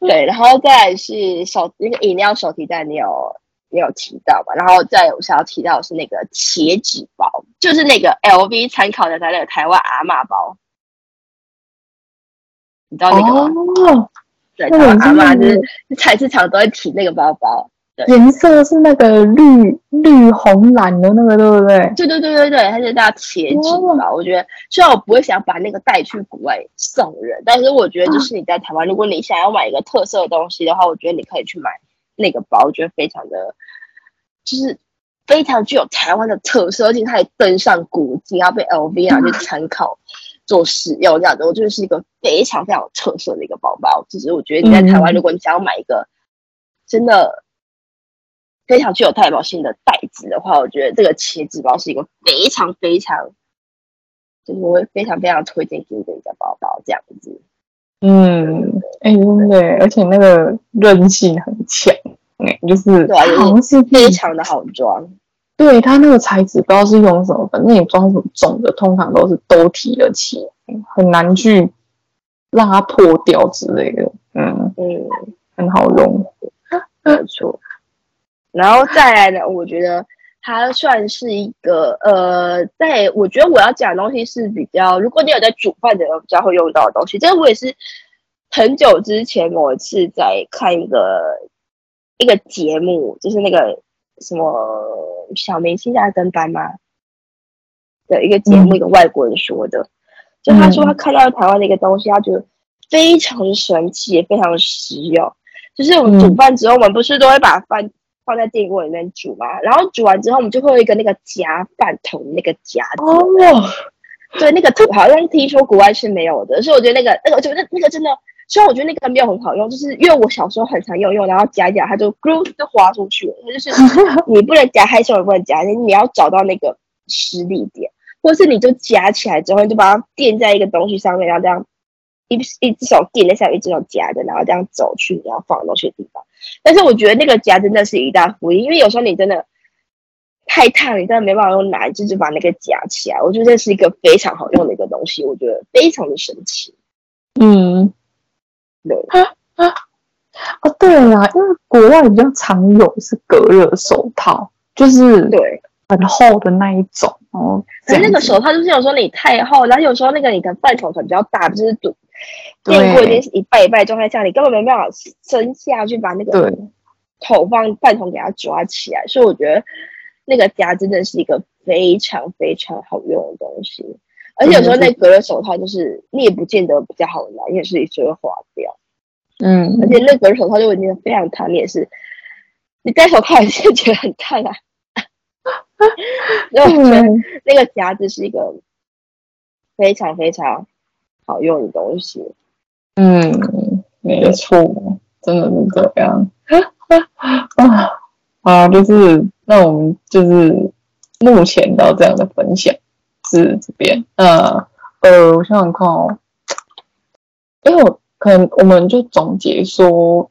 Speaker 4: 对，然后再来是手那个饮料手提袋，你有你有提到吧？然后再有想要提到的是那个茄子包，就是那个 LV 参考的它那个台湾阿嬷包，你知道那个吗？哦、对，台湾阿嬷就是菜市场都会提那个包包。
Speaker 3: 颜色是那个绿绿红蓝的那个，对不对？
Speaker 4: 对对对对对，它是叫茄子吧？我觉得虽然我不会想把那个带去国外送人，但是我觉得就是你在台湾，如果你想要买一个特色的东西的话，我觉得你可以去买那个包，我觉得非常的，就是非常具有台湾的特色，而且它也登上国际，要被 LV 啊去参考做使用这样子。我觉得是一个非常非常有特色的一个包包。就是我觉得你在台湾，如果你想要买一个真的。非常具有代表性的袋子的话，我觉得这个茄子包是一个非常非常，就是我会非常非常推荐给你的一个包包，这样子。
Speaker 3: 嗯，哎、欸，真的，而且那个韧性很强，哎，就是
Speaker 4: 对，好像是非常的好装。
Speaker 3: 对，它那个材质不知道是用什么，反正你装什么重的，通常都是都提得起，很难去让它破掉之类的。嗯嗯，很好用，
Speaker 4: 没错。然后再来呢，我觉得它算是一个呃，在我觉得我要讲的东西是比较，如果你有在煮饭的人比较会用到的东西。这个我也是很久之前某一次在看一个一个节目，就是那个什么小明星在跟班嘛的一个节目，一个外国人说的，就他说他看到台湾的一个东西，他觉得非常神奇，也非常实用。就是我们煮饭之后，我们不是都会把饭放在电锅里面煮嘛，然后煮完之后，我们就会有一个那个夹饭桶那个夹子。哦，对，那个好像听说国外是没有的，所以我觉得那个那个，我觉得那个真的，虽然我觉得那个没有很好用，就是因为我小时候很常用用，然后夹一夹它就咕就滑出去了。它就是 你不能夹害羞，也不能夹，你你要找到那个施力点，或是你就夹起来之后，你就把它垫在一个东西上面，然后这样一一只手垫在上，一只手夹着，然后这样走去你要放东西的地方。但是我觉得那个夹真的是一大福音，因为有时候你真的太烫，你真的没办法用拿，就是把那个夹起来。我觉得这是一个非常好用的一个东西，我觉得非常的神奇。
Speaker 3: 嗯，
Speaker 4: 对
Speaker 3: 啊啊哦，对啦，因为国外比较常有是隔热手套，就是
Speaker 4: 对
Speaker 3: 很厚的那一种。哦，
Speaker 4: 可是那个手套就是有时候你太厚，然后有时候那个你的半筒腿比较大，就是堵 垫过已经一半一半状态下，你根本没办法伸下去把那个头放半桶给它抓起来。所以我觉得那个夹真的是一个非常非常好用的东西。而且有时候那隔热手套就是你也不见得比较好拿，因为是一直会滑掉。
Speaker 3: 嗯，
Speaker 4: 而且那隔热手套就已经非常烫，你也是你戴手套也是觉得很烫啊。所以我觉得那个夹子是一个非常非常好用的东西。
Speaker 3: 嗯，没错，真的是这样。啊啊，就是那我们就是目前到这样的分享是这边。呃呃，我想想看哦，因为我可能我们就总结说，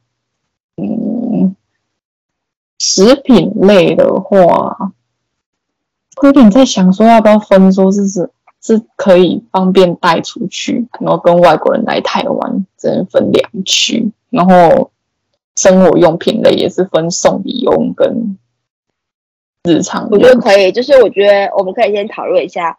Speaker 3: 嗯，食品类的话。有点在想说要不要分，说是是是可以方便带出去，然后跟外国人来台湾，只能分两区。然后生活用品类也是分送礼用跟日常。
Speaker 4: 我觉得可以，就是我觉得我们可以先讨论一下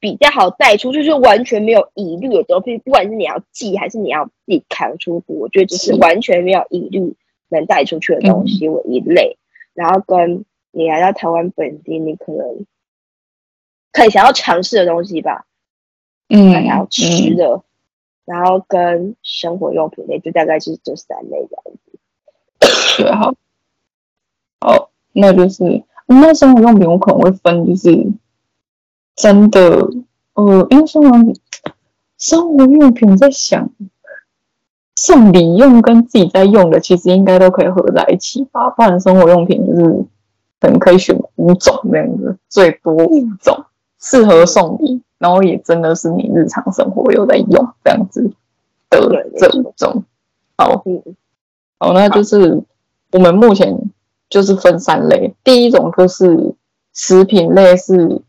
Speaker 4: 比较好带出去，就是完全没有疑虑的东西，不管是你要寄还是你要自己扛出国，我觉得就是完全没有疑虑能带出去的东西为一类，嗯、然后跟。你来到台湾本地，你可能可以想要尝试的东西吧，
Speaker 3: 嗯，
Speaker 4: 然后吃的，嗯、然后跟生活用品类，就大概是这三类这样子。
Speaker 3: 对，好，好，那就是那生活用品，我可能会分，就是真的，呃，因为生活用品，生活用品在想送礼用跟自己在用的，其实应该都可以合在一起吧，不然生活用品就是。可能可以选五种这样子，最多五种适合送礼，然后也真的是你日常生活有在用这样子的这种。好，好，那就是我们目前就是分三类，第一种就是食品类，是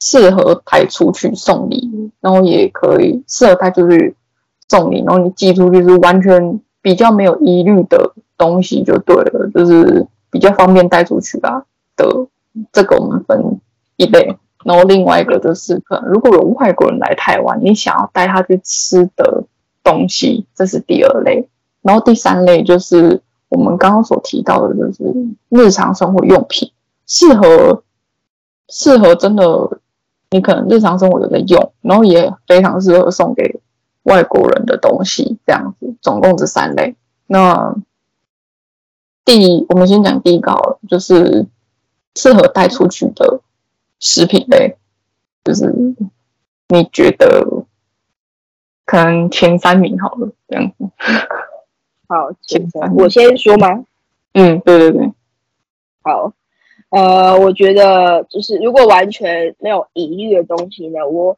Speaker 3: 适合带出去送礼，然后也可以适合带出去送礼，然后你寄出去是完全比较没有疑虑的东西就对了，就是。比较方便带出去吧的，这个我们分一类，然后另外一个就是，可能如果有外国人来台湾，你想要带他去吃的东西，这是第二类，然后第三类就是我们刚刚所提到的，就是日常生活用品，适合适合真的你可能日常生活有在用，然后也非常适合送给外国人的东西，这样子，总共这三类，那。第，我们先讲第一个好了，就是适合带出去的食品类，就是你觉得可能前三名好了，这样子。
Speaker 4: 好，前三，我先说吗？
Speaker 3: 嗯，对对对。
Speaker 4: 好，呃，我觉得就是如果完全没有疑虑的东西呢，我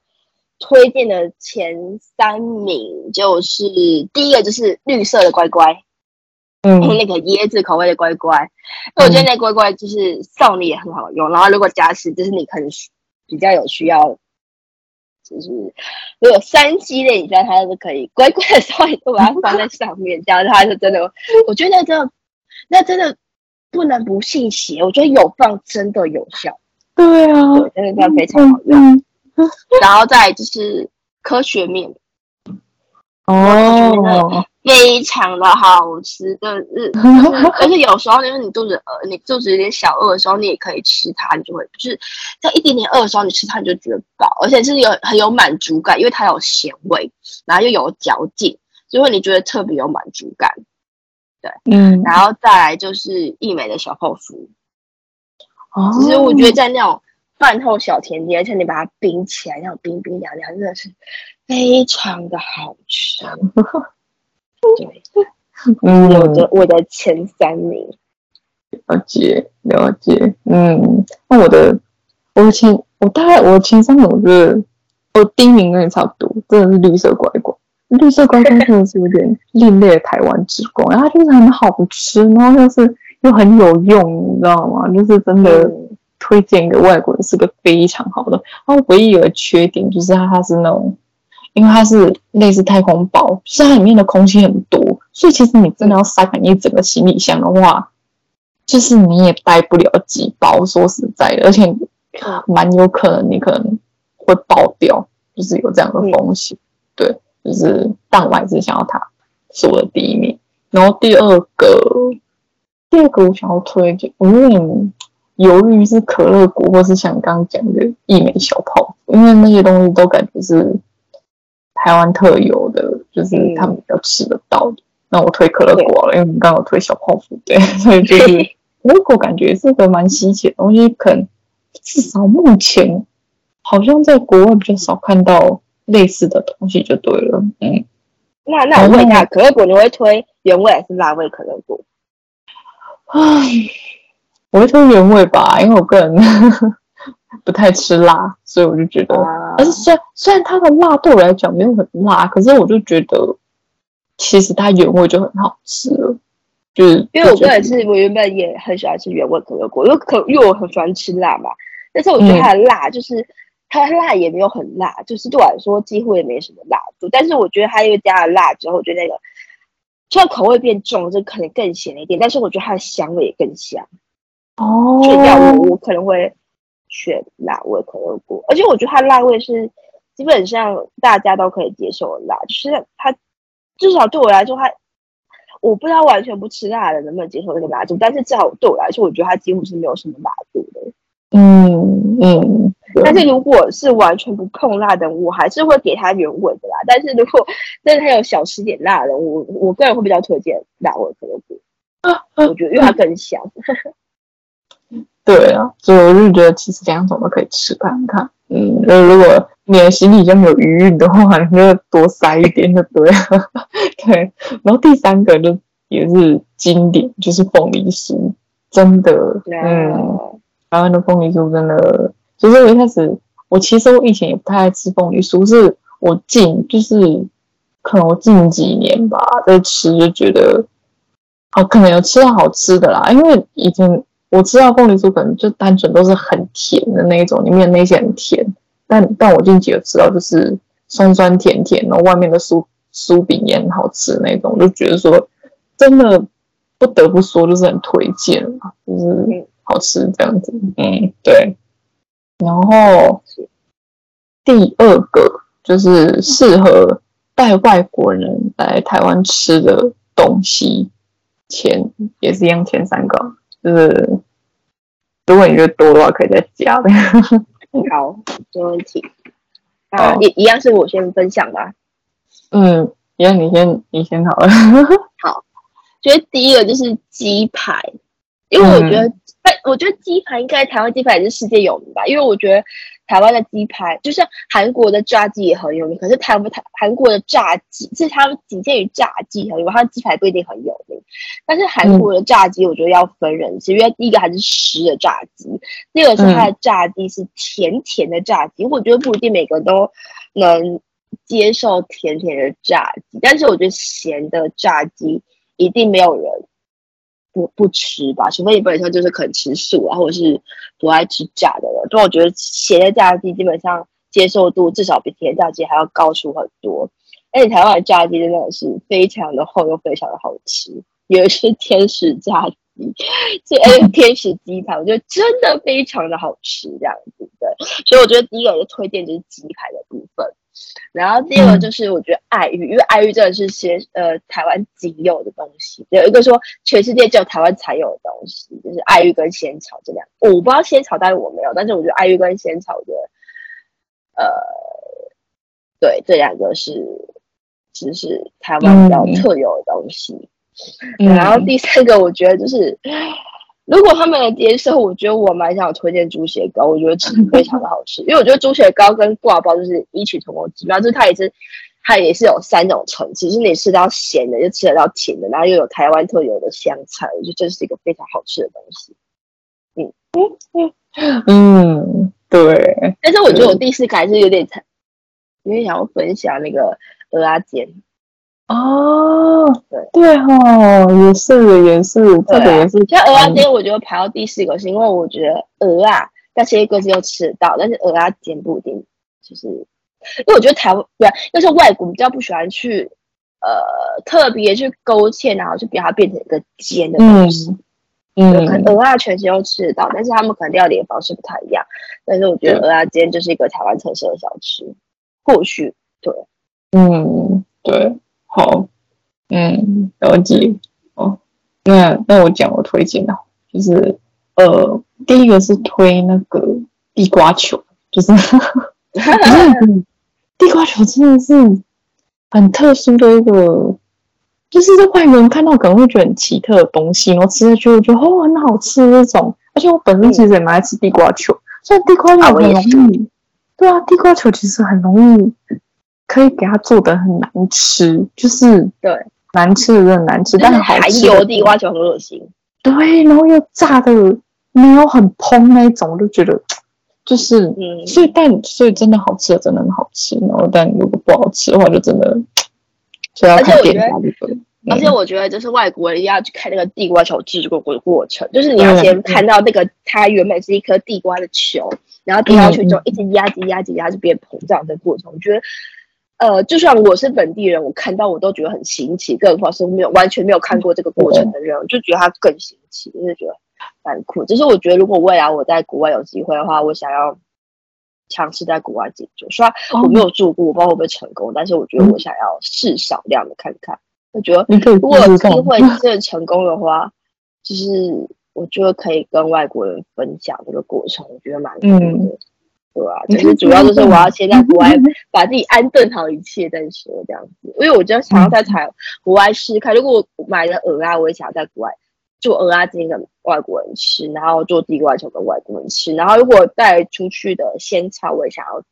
Speaker 4: 推荐的前三名就是第一个就是绿色的乖乖。嗯，那个椰子口味的乖乖，我觉得那乖乖就是送礼也很好用。然后如果假使就是你可能比较有需要，就是如果三 C 类，你知道它是可以乖乖的时候，你都把它放在上面，这样它是真的。我觉得那真的，那真的不能不信邪。我觉得有放真的有效。
Speaker 3: 对啊，
Speaker 4: 对，真的非常好用。然后再就是科学面。
Speaker 3: 哦。
Speaker 4: 非常的好吃的日，而且有时候因为你肚子饿，你肚子有点小饿的时候，你也可以吃它，你就会就是在一点点饿的时候，你吃它你就觉得饱，而且是有很有满足感，因为它有咸味，然后又有嚼劲，就会你觉得特别有满足感。对，
Speaker 3: 嗯，
Speaker 4: 然后再来就是义美的小泡芙，
Speaker 3: 哦，
Speaker 4: 其实我觉得在那种饭后小甜点，而且你把它冰起来，那种冰冰凉凉，真的是非常的好吃。对，嗯，我的我的前三名，
Speaker 3: 了解了解，嗯，那我的我的前我大概我的前三名，我觉得我第一名跟你差不多，真的是绿色乖乖，绿色乖乖真的是有点另类的台湾之光，然后它就是很好吃，然后又是又很有用，你知道吗？就是真的推荐给外国人，是个非常好的。然后唯一有个缺点就是它它是那种，因为它是类似太空包，就是它里面的空气很多，所以其实你真的要塞满一整个行李箱的话，就是你也带不了几包。说实在的，而且蛮有可能你可能会爆掉，就是有这样的风险。对。就是，但我还是想要它是我的第一名。然后第二个，第二个我想要推荐，我有点犹豫是可乐果，或是像刚刚讲的义美小泡，因为那些东西都感觉是台湾特有的，就是他们比较吃得到的。那我推可乐果了，因为我们刚刚有推小泡芙，对，所以就是可乐果感觉是个蛮稀奇的东西，可能至少目前好像在国外比较少看到。类似的东西就对了，嗯，
Speaker 4: 那那我问一下，可乐果你会推原味还是辣味可乐果？
Speaker 3: 唉，我会推原味吧，因为我个人不太吃辣，所以我就觉得，啊、而且虽然虽然它的辣对我来讲没有很辣，可是我就觉得其实它原味就很好吃了，就是
Speaker 4: 因为我个人是我原本也很喜欢吃原味可乐果，因为可因为我很喜欢吃辣嘛，但是我觉得它的辣就是。嗯它辣也没有很辣，就是对我来说几乎也没什么辣度。但是我觉得它因为加了辣之后，我觉得那个虽然口味变重，就可能更咸一点。但是我觉得它的香味也更香哦。所以要我，我可能会选辣味可乐果。而且我觉得它辣味是基本上大家都可以接受的辣，就是它至少对我来说，它我不知道完全不吃辣的能不能接受这个辣度，但是至少对我来说，我觉得它几乎是没有什么辣度的。
Speaker 3: 嗯嗯。
Speaker 4: 但是如果是完全不控辣的，我还是会给它原味的啦。但是如果但是它有小吃点辣的，我我个人会比较推荐辣味可乐果。我觉得因为它更香。
Speaker 3: 对啊，所以我就觉得其实两种都可以吃看看。嗯，那如果你的行李箱有余韵的话，你就多塞一点就对了。对，然后第三个就也是经典，就是凤梨酥，真的，嗯，台湾的凤梨酥真的。其实我一开始，我其实我以前也不太爱吃凤梨酥，是我近就是可能我近几年吧在吃，就觉得哦，可能有吃到好吃的啦。因为以前我知道凤梨酥，可能就单纯都是很甜的那一种，里面那些很甜。但但我近期有吃到就是酸酸甜甜，然后外面的酥酥饼也很好吃那种，就觉得说真的不得不说，就是很推荐，就是好吃这样子。嗯，对。然后第二个就是适合带外国人来台湾吃的东西，前也是一样，前三个就是如果你觉得多的话，可以再加的。
Speaker 4: 好，没问题。啊，一一样是我先分享吧。
Speaker 3: 嗯，一样，你先，你先好了。
Speaker 4: 好，觉得第一个就是鸡排，因为我觉得、嗯。哎，我觉得鸡排应该台湾鸡排也是世界有名吧？因为我觉得台湾的鸡排，就像韩国的炸鸡也很有名。可是台湾台韩国的炸鸡是他们仅限于炸鸡很有名，它鸡排不一定很有名。但是韩国的炸鸡，我觉得要分人吃，嗯、因为第一个还是湿的炸鸡，第二个是它的炸鸡是甜甜的炸鸡。我觉得不一定每个都能接受甜甜的炸鸡，但是我觉得咸的炸鸡一定没有人。不不吃吧，除非你本身就是肯吃素啊，或者是不爱吃炸的了。但我觉得咸的炸鸡基本上接受度至少比甜炸鸡还要高出很多。而且台湾的炸鸡真的是非常的厚又非常的好吃，尤其是天使炸鸡，所以哎天使鸡排，我觉得真的非常的好吃，这样子对。所以我觉得第一个就推荐就是鸡排的部分。然后第二个就是我觉得爱玉，因为爱玉真的是些呃台湾仅有的东西。有一个说全世界只有台湾才有的东西，就是爱玉跟仙草这两个。我不知道仙草，但是我没有。但是我觉得爱玉跟仙草的，呃，对，这两个是只是台湾比较特有的东西。嗯、然后第三个我觉得就是。如果他们能接受，我觉得我蛮想推荐猪血糕，我觉得真的非常的好吃。因为我觉得猪血糕跟挂包就是异曲同工之妙，就是它也是它也是有三种层次，就是你吃到咸的，又吃得到甜的，然后又有台湾特有的香菜，我觉得这是一个非常好吃的东西。嗯嗯
Speaker 3: 嗯，对。
Speaker 4: 但是我觉得我第四个还是有点有点想要分享那个蚵仔煎。
Speaker 3: 哦，
Speaker 4: 对
Speaker 3: 对哦，也是也是，这个也是。
Speaker 4: 像蚵仔煎，我觉得排到第四个是因为我觉得鹅啊，但是各自又吃得到，但是蚵仔煎不一定，就是因为我觉得台湾对，但是外国比较不喜欢去呃特别去勾芡，然后去把它变成一个煎的东西。嗯，可能蚵仔全鸡都吃得到，但是他们可能料理的方式不太一样。但是我觉得蚵仔煎就是一个台湾特色的小吃，或许对，
Speaker 3: 嗯，对。好，嗯，了解。哦，那那我讲我推荐的，就是呃，第一个是推那个地瓜球，就是，地瓜球真的是很特殊的一个，就是在外国人看到可能会觉得很奇特的东西，然后吃了就会觉得哦很好吃那种。而且我本身其实也蛮爱吃地瓜球，所以地瓜球很容易，对啊，地瓜球其实很容易。可以给它做的很难吃，就是对难吃的真的难吃，但是。
Speaker 4: 还有地瓜球很恶心，
Speaker 3: 对，然后又炸的没有很蓬那一种，我就觉得 就是，嗯，所以但所以真的好吃的真的很好吃，然后但如果不好吃的话，就真的 就要看店家那个。
Speaker 4: 而且我觉得就是外国人要去看那个地瓜球制作过的过程，就是你要先看到那个它原本是一颗地瓜的球，然后地下去之后一直压挤压挤压，就变膨胀的过程，我觉得。呃，就算我是本地人，我看到我都觉得很新奇，更何况是没有完全没有看过这个过程的人，我就觉得它更新奇，就是觉得蛮酷。只是我觉得，如果未来我在国外有机会的话，我想要尝试在国外解决。虽然我没有住过，我不知道会不会成功，但是我觉得我想要试少量的看看。我觉得如果有机会真的成功的话，就是我觉得可以跟外国人分享这个过程，我觉得蛮酷的。对啊，就是主要就是我要先在国外把自己安顿好一切再说这样子，因为我就想要在台国外试试看，如果我买了鹅啊，我也想要在国外做蚵仔煎给外国人吃，然后做地瓜球给外国人吃，然后如果带出去的仙草，我也想要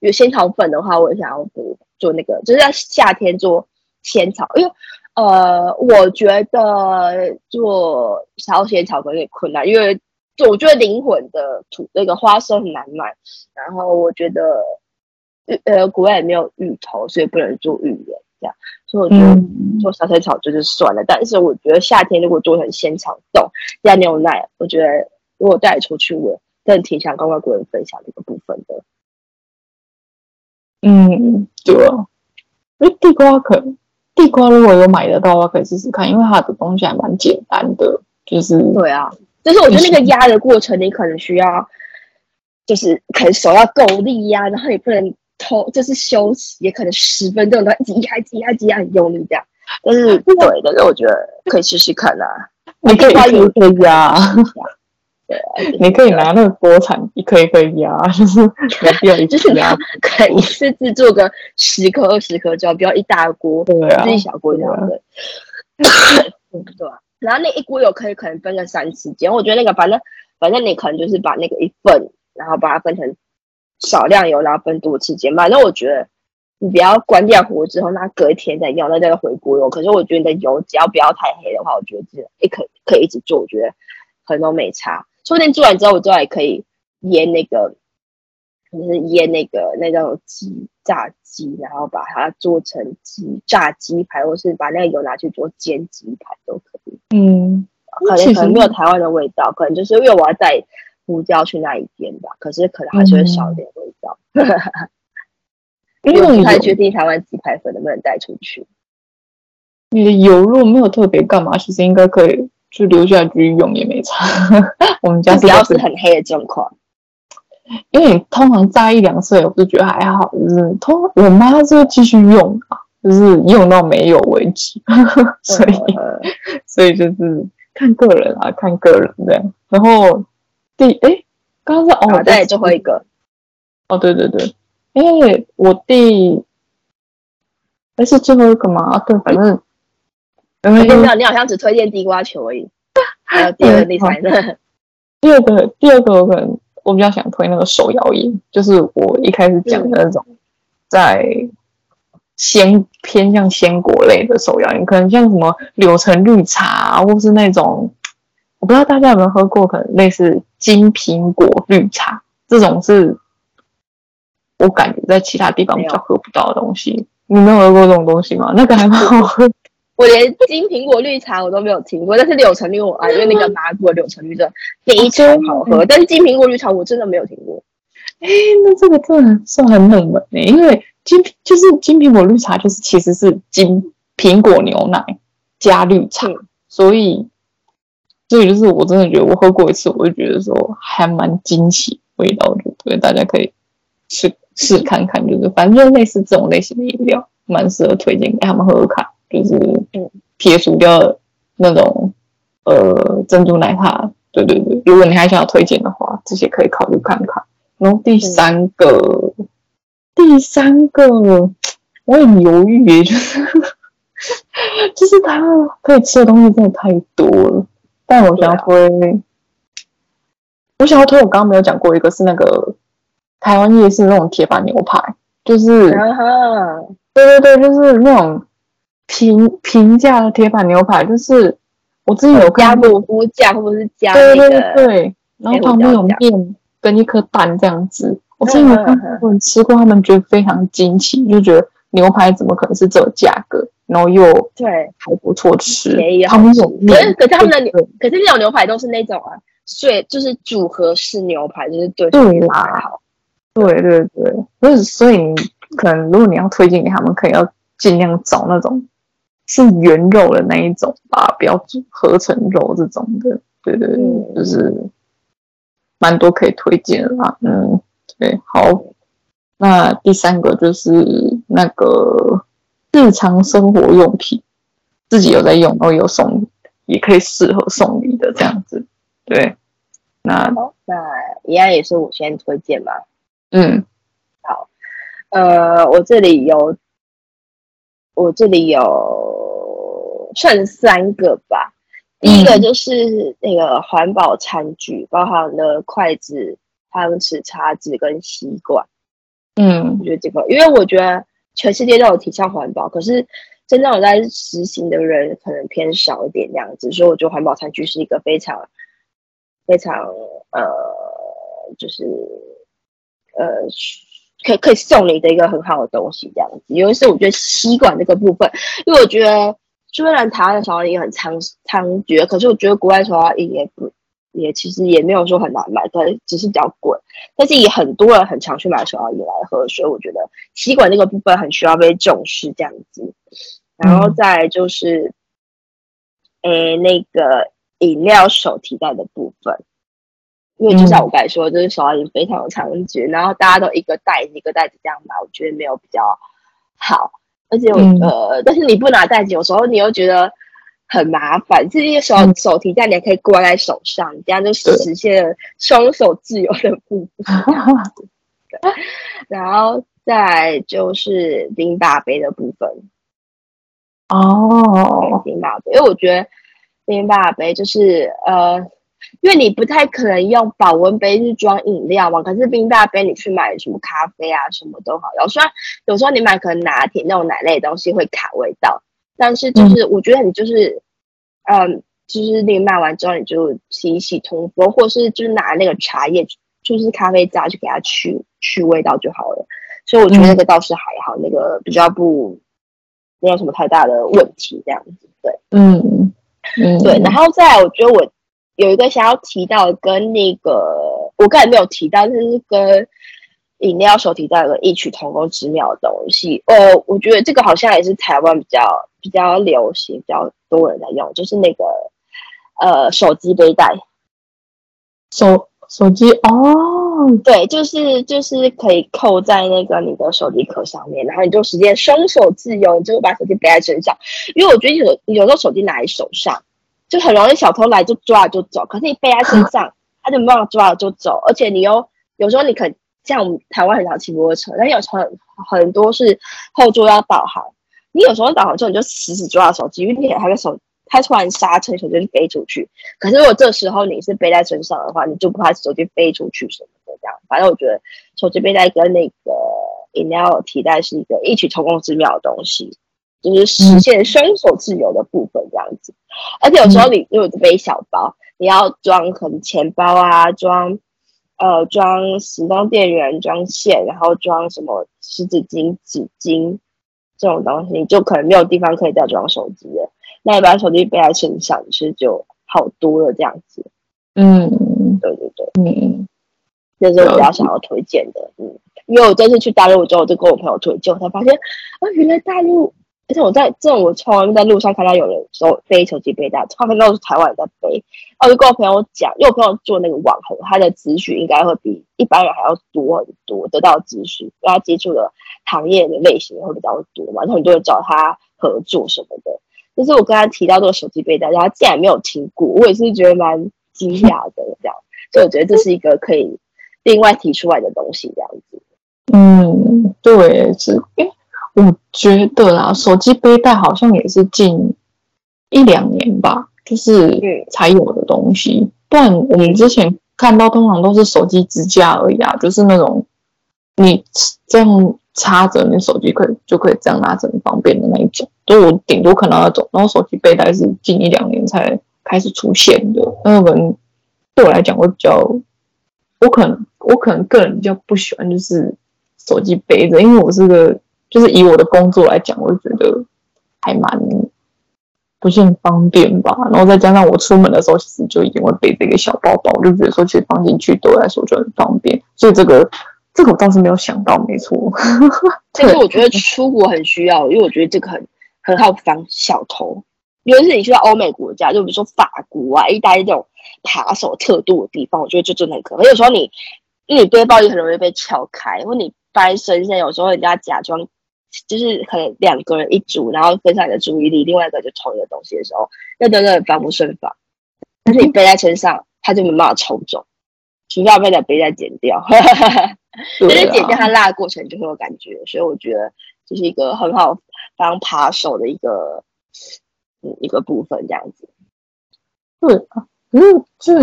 Speaker 4: 有仙草粉的话，我也想要做做那个，就是在夏天做仙草，因为呃，我觉得做烧仙草可能有点困难，因为。就我觉得灵魂的土那个花生很难买，然后我觉得呃国外也没有芋头，所以不能做芋圆这样，所以我觉得做小菜草就是算了。嗯、但是我觉得夏天如果做成仙草冻加牛奶，我觉得如果带出去，我真的挺想跟外国人分享这个部分的。
Speaker 3: 嗯，对啊，因为地瓜可地瓜如果有买得到的话，可以试试看，因为它的东西还蛮简单的，就是
Speaker 4: 对啊。就是我觉得那个压的过程，你可能需要，就是可能手要够力呀，然后也不能偷，就是休息，也可能十分钟都要挤压、挤压、挤压，很用力这样。但是对，但是我觉得可以试试看呐。
Speaker 3: 你可以一个一个压，对，你可以拿那个锅铲一颗一颗压，就是没必要一次压，
Speaker 4: 可以一次制作个十颗二十颗，就要不要一大锅，
Speaker 3: 对啊，
Speaker 4: 自己小锅这样的，对吧？然后那一锅油可以可能分个三次煎，我觉得那个反正反正你可能就是把那个一份，然后把它分成少量油，然后分多次煎。反正我觉得你不要关掉火之后，那隔一天再用，那叫回锅油。可是我觉得你的油只要不要太黑的话，我觉得是也可可以一直做，我觉得可能都没差。说不定做完之后，我之后也可以腌那个。就是腌那个那种鸡炸鸡，然后把它做成鸡炸鸡排，或是把那个油拿去做煎鸡排都可以。
Speaker 3: 嗯，
Speaker 4: 可能可能没有台湾的味道，可能就是因为我要带胡椒去那一边吧。可是可能还是会少一点味道。因为我还决定台湾鸡排粉能不能带出去。
Speaker 3: 你的油如果没有特别干嘛，其实应该可以就留下来继续用也没差。我们家
Speaker 4: 只要是很黑的状况。
Speaker 3: 因为你通常炸一两次，我就觉得还好。就是通我妈是会继续用啊，就是用到没有为止。所以，所以就是看个人啊，看个人这样。然后第哎，刚刚是哦，
Speaker 4: 对，最后一个。
Speaker 3: 哦，对对对，因为我第哎是最后一个吗？对，反正
Speaker 4: 因为你好像只推荐地瓜球而已。还有第二个、第三个。
Speaker 3: 第二个，第二个我可能。我比较想推那个手摇饮，就是我一开始讲的那种，在鲜偏向鲜果类的手摇饮，可能像什么柳橙绿茶，或是那种我不知道大家有没有喝过，可能类似金苹果绿茶这种，是我感觉在其他地方比较喝不到的东西。你没有喝过这种东西吗？那个还蛮好喝。
Speaker 4: 我连金苹果绿茶我都没有听过，但是柳橙绿我爱，因为那个麻果柳橙绿真的非常好喝。但是金苹果绿茶我真的没有听过。
Speaker 3: 哎，那这个真的算很冷门呢，因为金就是金苹果绿茶，就是其实是金苹果牛奶加绿茶，嗯、所以所以就是我真的觉得我喝过一次，我就觉得说还蛮惊喜味道的，对，大家可以试试看看，就是反正就是类似这种类型的饮料，蛮适合推荐给他们喝喝看。就是撇除掉那种呃珍珠奶茶，对对对，如果你还想要推荐的话，这些可以考虑看看。然后第三个，第三个我很犹豫，就是就是它可以吃的东西真的太多了。但我想要推，我想要推，我刚刚没有讲过一个是那个台湾夜市那种铁板牛排，就是，对对对，就是那种。平平价的铁板牛排，就是我自己有看过，
Speaker 4: 加蘑菇酱或者是加
Speaker 3: 对对对，然后旁边有面跟一颗蛋这样子。我之前有看过人吃过，他们觉得非常惊奇，就觉得牛排怎么可能是这个价格，然后又对还不错吃。他们有面，可是
Speaker 4: 可是他们的牛，可是那种牛排都是那种啊，所以就是组合式牛排，就是对
Speaker 3: 对啦，对对对，所以所以你可能如果你要推荐给他们，可以要尽量找那种。是原肉的那一种吧，不要合成肉这种的，对对对，嗯、就是蛮多可以推荐的啦。嗯，对，好，那第三个就是那个日常生活用品，自己有在用，然后有送，也可以适合送礼的这样子。对，那
Speaker 4: 那一样也是我先推荐吧。
Speaker 3: 嗯，
Speaker 4: 好，呃，我这里有。我这里有算三个吧，第一个就是那个环保餐具，包含了筷子、汤匙、叉子跟吸管。嗯，我觉得这个，因为我觉得全世界都有提倡环保，可是真正有在实行的人可能偏少一点这样子，所以我觉得环保餐具是一个非常非常呃，就是呃。可以可以送你的一个很好的东西，这样子。尤其是我觉得吸管这个部分，因为我觉得虽然台湾的手摇饮也很猖猖獗，可是我觉得国外手摇饮也不也其实也没有说很难买，可能只是比较贵。但是也很多人很常去买手摇饮来喝，所以我觉得吸管这个部分很需要被重视，这样子。然后再就是，诶、嗯欸，那个饮料手提袋的部分。因为就像我刚才说，就是手摇饮非常的猖獗，然后大家都一个袋子一个袋子这样买，我觉得没有比较好。而且我、嗯、呃，但是你不拿袋子，有时候你又觉得很麻烦。这些手手提袋你还可以挂在手上，这样就实现了双手自由的部分。然后再就是冰霸杯的部分。
Speaker 3: 哦，
Speaker 4: 冰霸杯，因为我觉得冰霸杯就是呃。因为你不太可能用保温杯去装饮料嘛，可是冰大杯你去买什么咖啡啊，什么都好。有虽然有时候你买可能拿铁那种奶类的东西会卡味道，但是就是我觉得你就是，嗯，嗯，就是你买完之后你就洗一洗通风，或是就是拿那个茶叶就是咖啡渣去给它去去味道就好了。所以我觉得那个倒是还好，嗯、那个比较不没有什么太大的问题这样子。对，
Speaker 3: 嗯嗯，
Speaker 4: 对，然后再来我觉得我。有一个想要提到的，跟那个我刚才没有提到，就是跟饮料手提袋有个异曲同工之妙的东西。呃，我觉得这个好像也是台湾比较比较流行，比较多人在用，就是那个呃手机背带。
Speaker 3: 手手机哦，
Speaker 4: 对，就是就是可以扣在那个你的手机壳上面，然后你就直接双手自由，你就把手机背在身上。因为我觉得有有时候手机拿在手上。就很容易小偷来就抓了就走，可是你背在身上，他就没办法抓了就走，而且你又有时候你可像我们台湾很少骑摩托车，但有时候很很多是后座要导航，你有时候导航之后你就死死抓手机，因为你还在手，他突然刹车，手机就飞出去。可是如果这时候你是背在身上的话，你就不怕手机飞出去什么的这样。反正我觉得手机背带跟那个饮料提袋是一个异曲同工之妙的东西。就是实现双手自由的部分这样子，而且有时候你如果背小包，你要装可能钱包啊，装呃装行动电源，装线，然后装什么湿纸巾、纸巾，这种东西，就可能没有地方可以再装手机了。那你把手机背在身上，其实就好多了这样子。
Speaker 3: 嗯，
Speaker 4: 对对对，
Speaker 3: 嗯，
Speaker 4: 这是我比较想要推荐的。嗯，因为我这次去大陆之后，我就跟我朋友推荐，我才发现啊，原来大陆。而且我在这种，我从来没在路上看到有人手背手机背带，他们都是台湾人在背。我就跟我朋友讲，因为我朋友做那个网红，他的资讯应该会比一般人还要多很多，得到资讯，因为他接触的行业的类型会比较多嘛，很多人找他合作什么的。就是我跟他提到这个手机背带，他竟然没有听过，我也是觉得蛮惊讶的这样。所以我觉得这是一个可以另外提出来的东西，这样子。
Speaker 3: 嗯，对，是。我觉得啦，手机背带好像也是近一两年吧，就是才有的东西。不然我们之前看到通常都是手机支架而已啊，就是那种你这样插着，你手机可以就可以这样拿着，很方便的那一种。就我顶多看到那种，然后手机背带是近一两年才开始出现的。那可能对我来讲，我比较，我可能我可能个人比较不喜欢就是手机背着，因为我是个。就是以我的工作来讲，我就觉得还蛮不是很方便吧。然后再加上我出门的时候，其实就已经会背这个小包包，我就觉得说其实放进去对我来说就很方便。所以这个这个我倒是没有想到，没错。
Speaker 4: 但是我觉得 出国很需要，因为我觉得这个很很好防小偷。尤其是你去到欧美国家，就比如说法国啊、意大利这种扒手特多的地方，我觉得就真的很可怕。有时候你因为你背包也很容易被撬开，或你翻身，现在有时候人家假装。就是可能两个人一组，然后分散你的注意力，另外一个就偷你的东西的时候，那真的很防不胜防。但是你背在身上，他就没办法抽走，除非要把背带剪掉。但是剪掉它拉的过程就会有感觉，所以我觉得这是一个很好当扒手的一个嗯一个部分，这样子。
Speaker 3: 对啊，可是就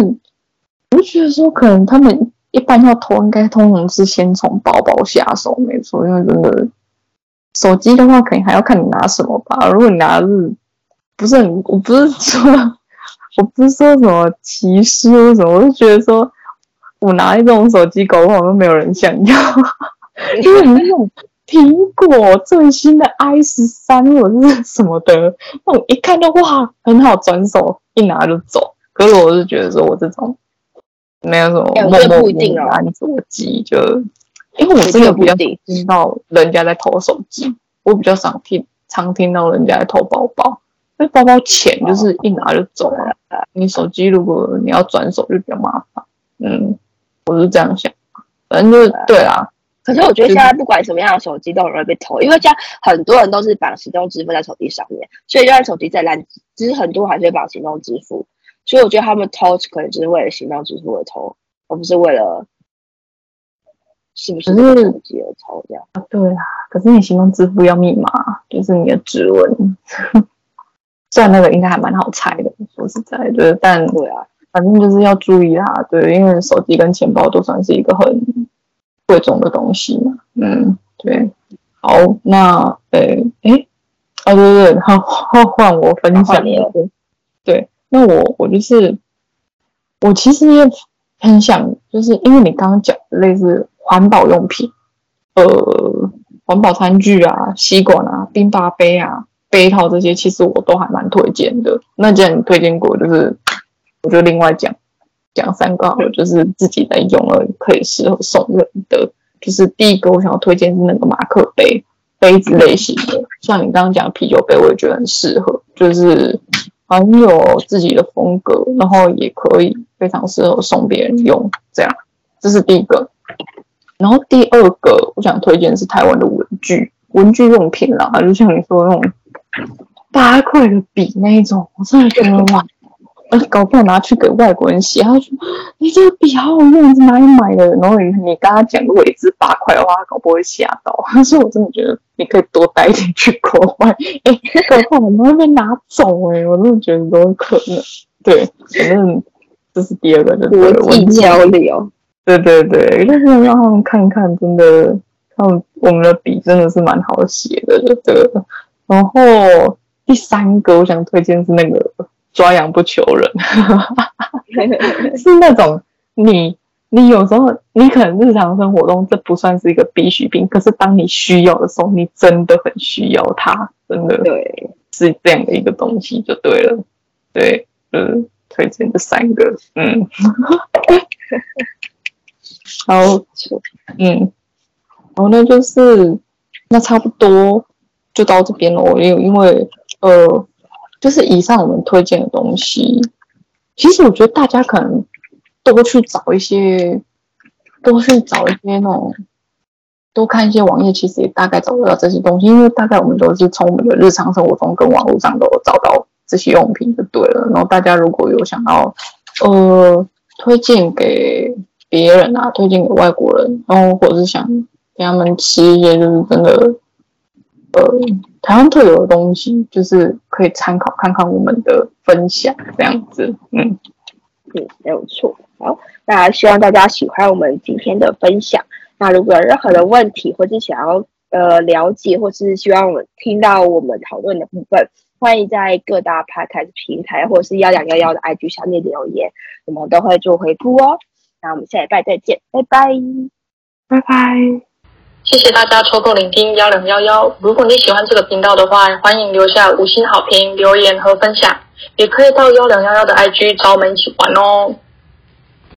Speaker 3: 我就觉得说，可能他们一般要偷，应该通常是先从包包下手，没错，因为真的。手机的话，肯定还要看你拿什么吧。如果你拿的是不是很，我不是说，我不是说什么歧视或什么，我是觉得说，我拿一种手机搞不好都没有人想要，因为你那种苹果最新的 i 十三或者是什么的，那种一看到哇，很好转手，一拿就走。可是我是觉得说我这种没有什么默默安手机就。因为我真的比较听到人家在偷手机，我比较常听，常听到人家在偷包包。因为包包钱就是一拿就走了，你手机如果你要转手就比较麻烦。嗯，我是这样想，反正就是对啊。
Speaker 4: 可是我觉得现在不管什么样的手机都很容易被偷，因为现在很多人都是绑行动支付在手机上面，所以就算手机再烂，其实很多还是会绑行动支付。所以我觉得他们偷可能只是为了行动支付而偷，而不是为了。是不是手机有抽掉？
Speaker 3: 对啊，可是你行动支付要密码，就是你的指纹。虽然那个应该还蛮好猜的，说实在，就是但对啊，反正就是要注意啦。对，因为手机跟钱包都算是一个很贵重的东西嘛。嗯，对。好，那呃，哎，哦对对对，好，换我分享了。对，那我我就是我其实也很想，就是因为你刚刚讲的类似。环保用品，呃，环保餐具啊，吸管啊，冰霸杯啊，杯套这些，其实我都还蛮推荐的。那既然你推荐过，就是我就另外讲讲三个，就是自己在用了可以适合送人的。就是第一个，我想要推荐是那个马克杯杯子类型的，像你刚刚讲啤酒杯，我也觉得很适合，就是很有自己的风格，然后也可以非常适合送别人用。这样，这是第一个。然后第二个，我想推荐是台湾的文具文具用品啦，就像你说的那种八块的笔那一种，我真的觉得哇，而且搞不好拿去给外国人写，他说你这个笔好好用，你是哪里买的？然后你你跟他讲个尾字八块的话，他搞不会吓到。但是我真的觉得你可以多带一点去国外，哎，搞不好我们会被拿走哎、欸，我真的觉得都有可能。对，反正这是第二个，就是
Speaker 4: 国际交流。
Speaker 3: 对对对，但是让他们看看，真的，他们我们的笔真的是蛮好写的，对。然后第三个我想推荐是那个抓羊不求人，是那种你你有时候你可能日常生活中这不算是一个必需品，可是当你需要的时候，你真的很需要它，真的
Speaker 4: 对，
Speaker 3: 是这样的一个东西就对了。对，嗯，推荐这三个，嗯，然后，嗯，然后那就是那差不多就到这边了。因为因为呃，就是以上我们推荐的东西，其实我觉得大家可能多去找一些，多去找一些那种，多看一些网页，其实也大概找得到这些东西，因为大概我们都是从我们的日常生活中跟网络上都找到。这些用品就对了，然后大家如果有想要，呃，推荐给别人啊，推荐给外国人，然后或者是想给他们吃一些就是真的，呃，台湾特有的东西，就是可以参考看看我们的分享这样子，嗯，
Speaker 4: 嗯，没有错。好，那希望大家喜欢我们今天的分享。那如果有任何的问题，或是想要呃了解，或是希望我们听到我们讨论的部分。欢迎在各大 Podcast 平台或是幺两幺幺的 IG 下面留言，我们都会做回复哦。那我们下礼拜再见，拜拜，
Speaker 3: 拜拜。
Speaker 1: 谢谢大家抽空聆听幺零幺幺。如果你喜欢这个频道的话，欢迎留下五星好评、留言和分享，也可以到幺零幺幺的 IG 找我们一起玩哦。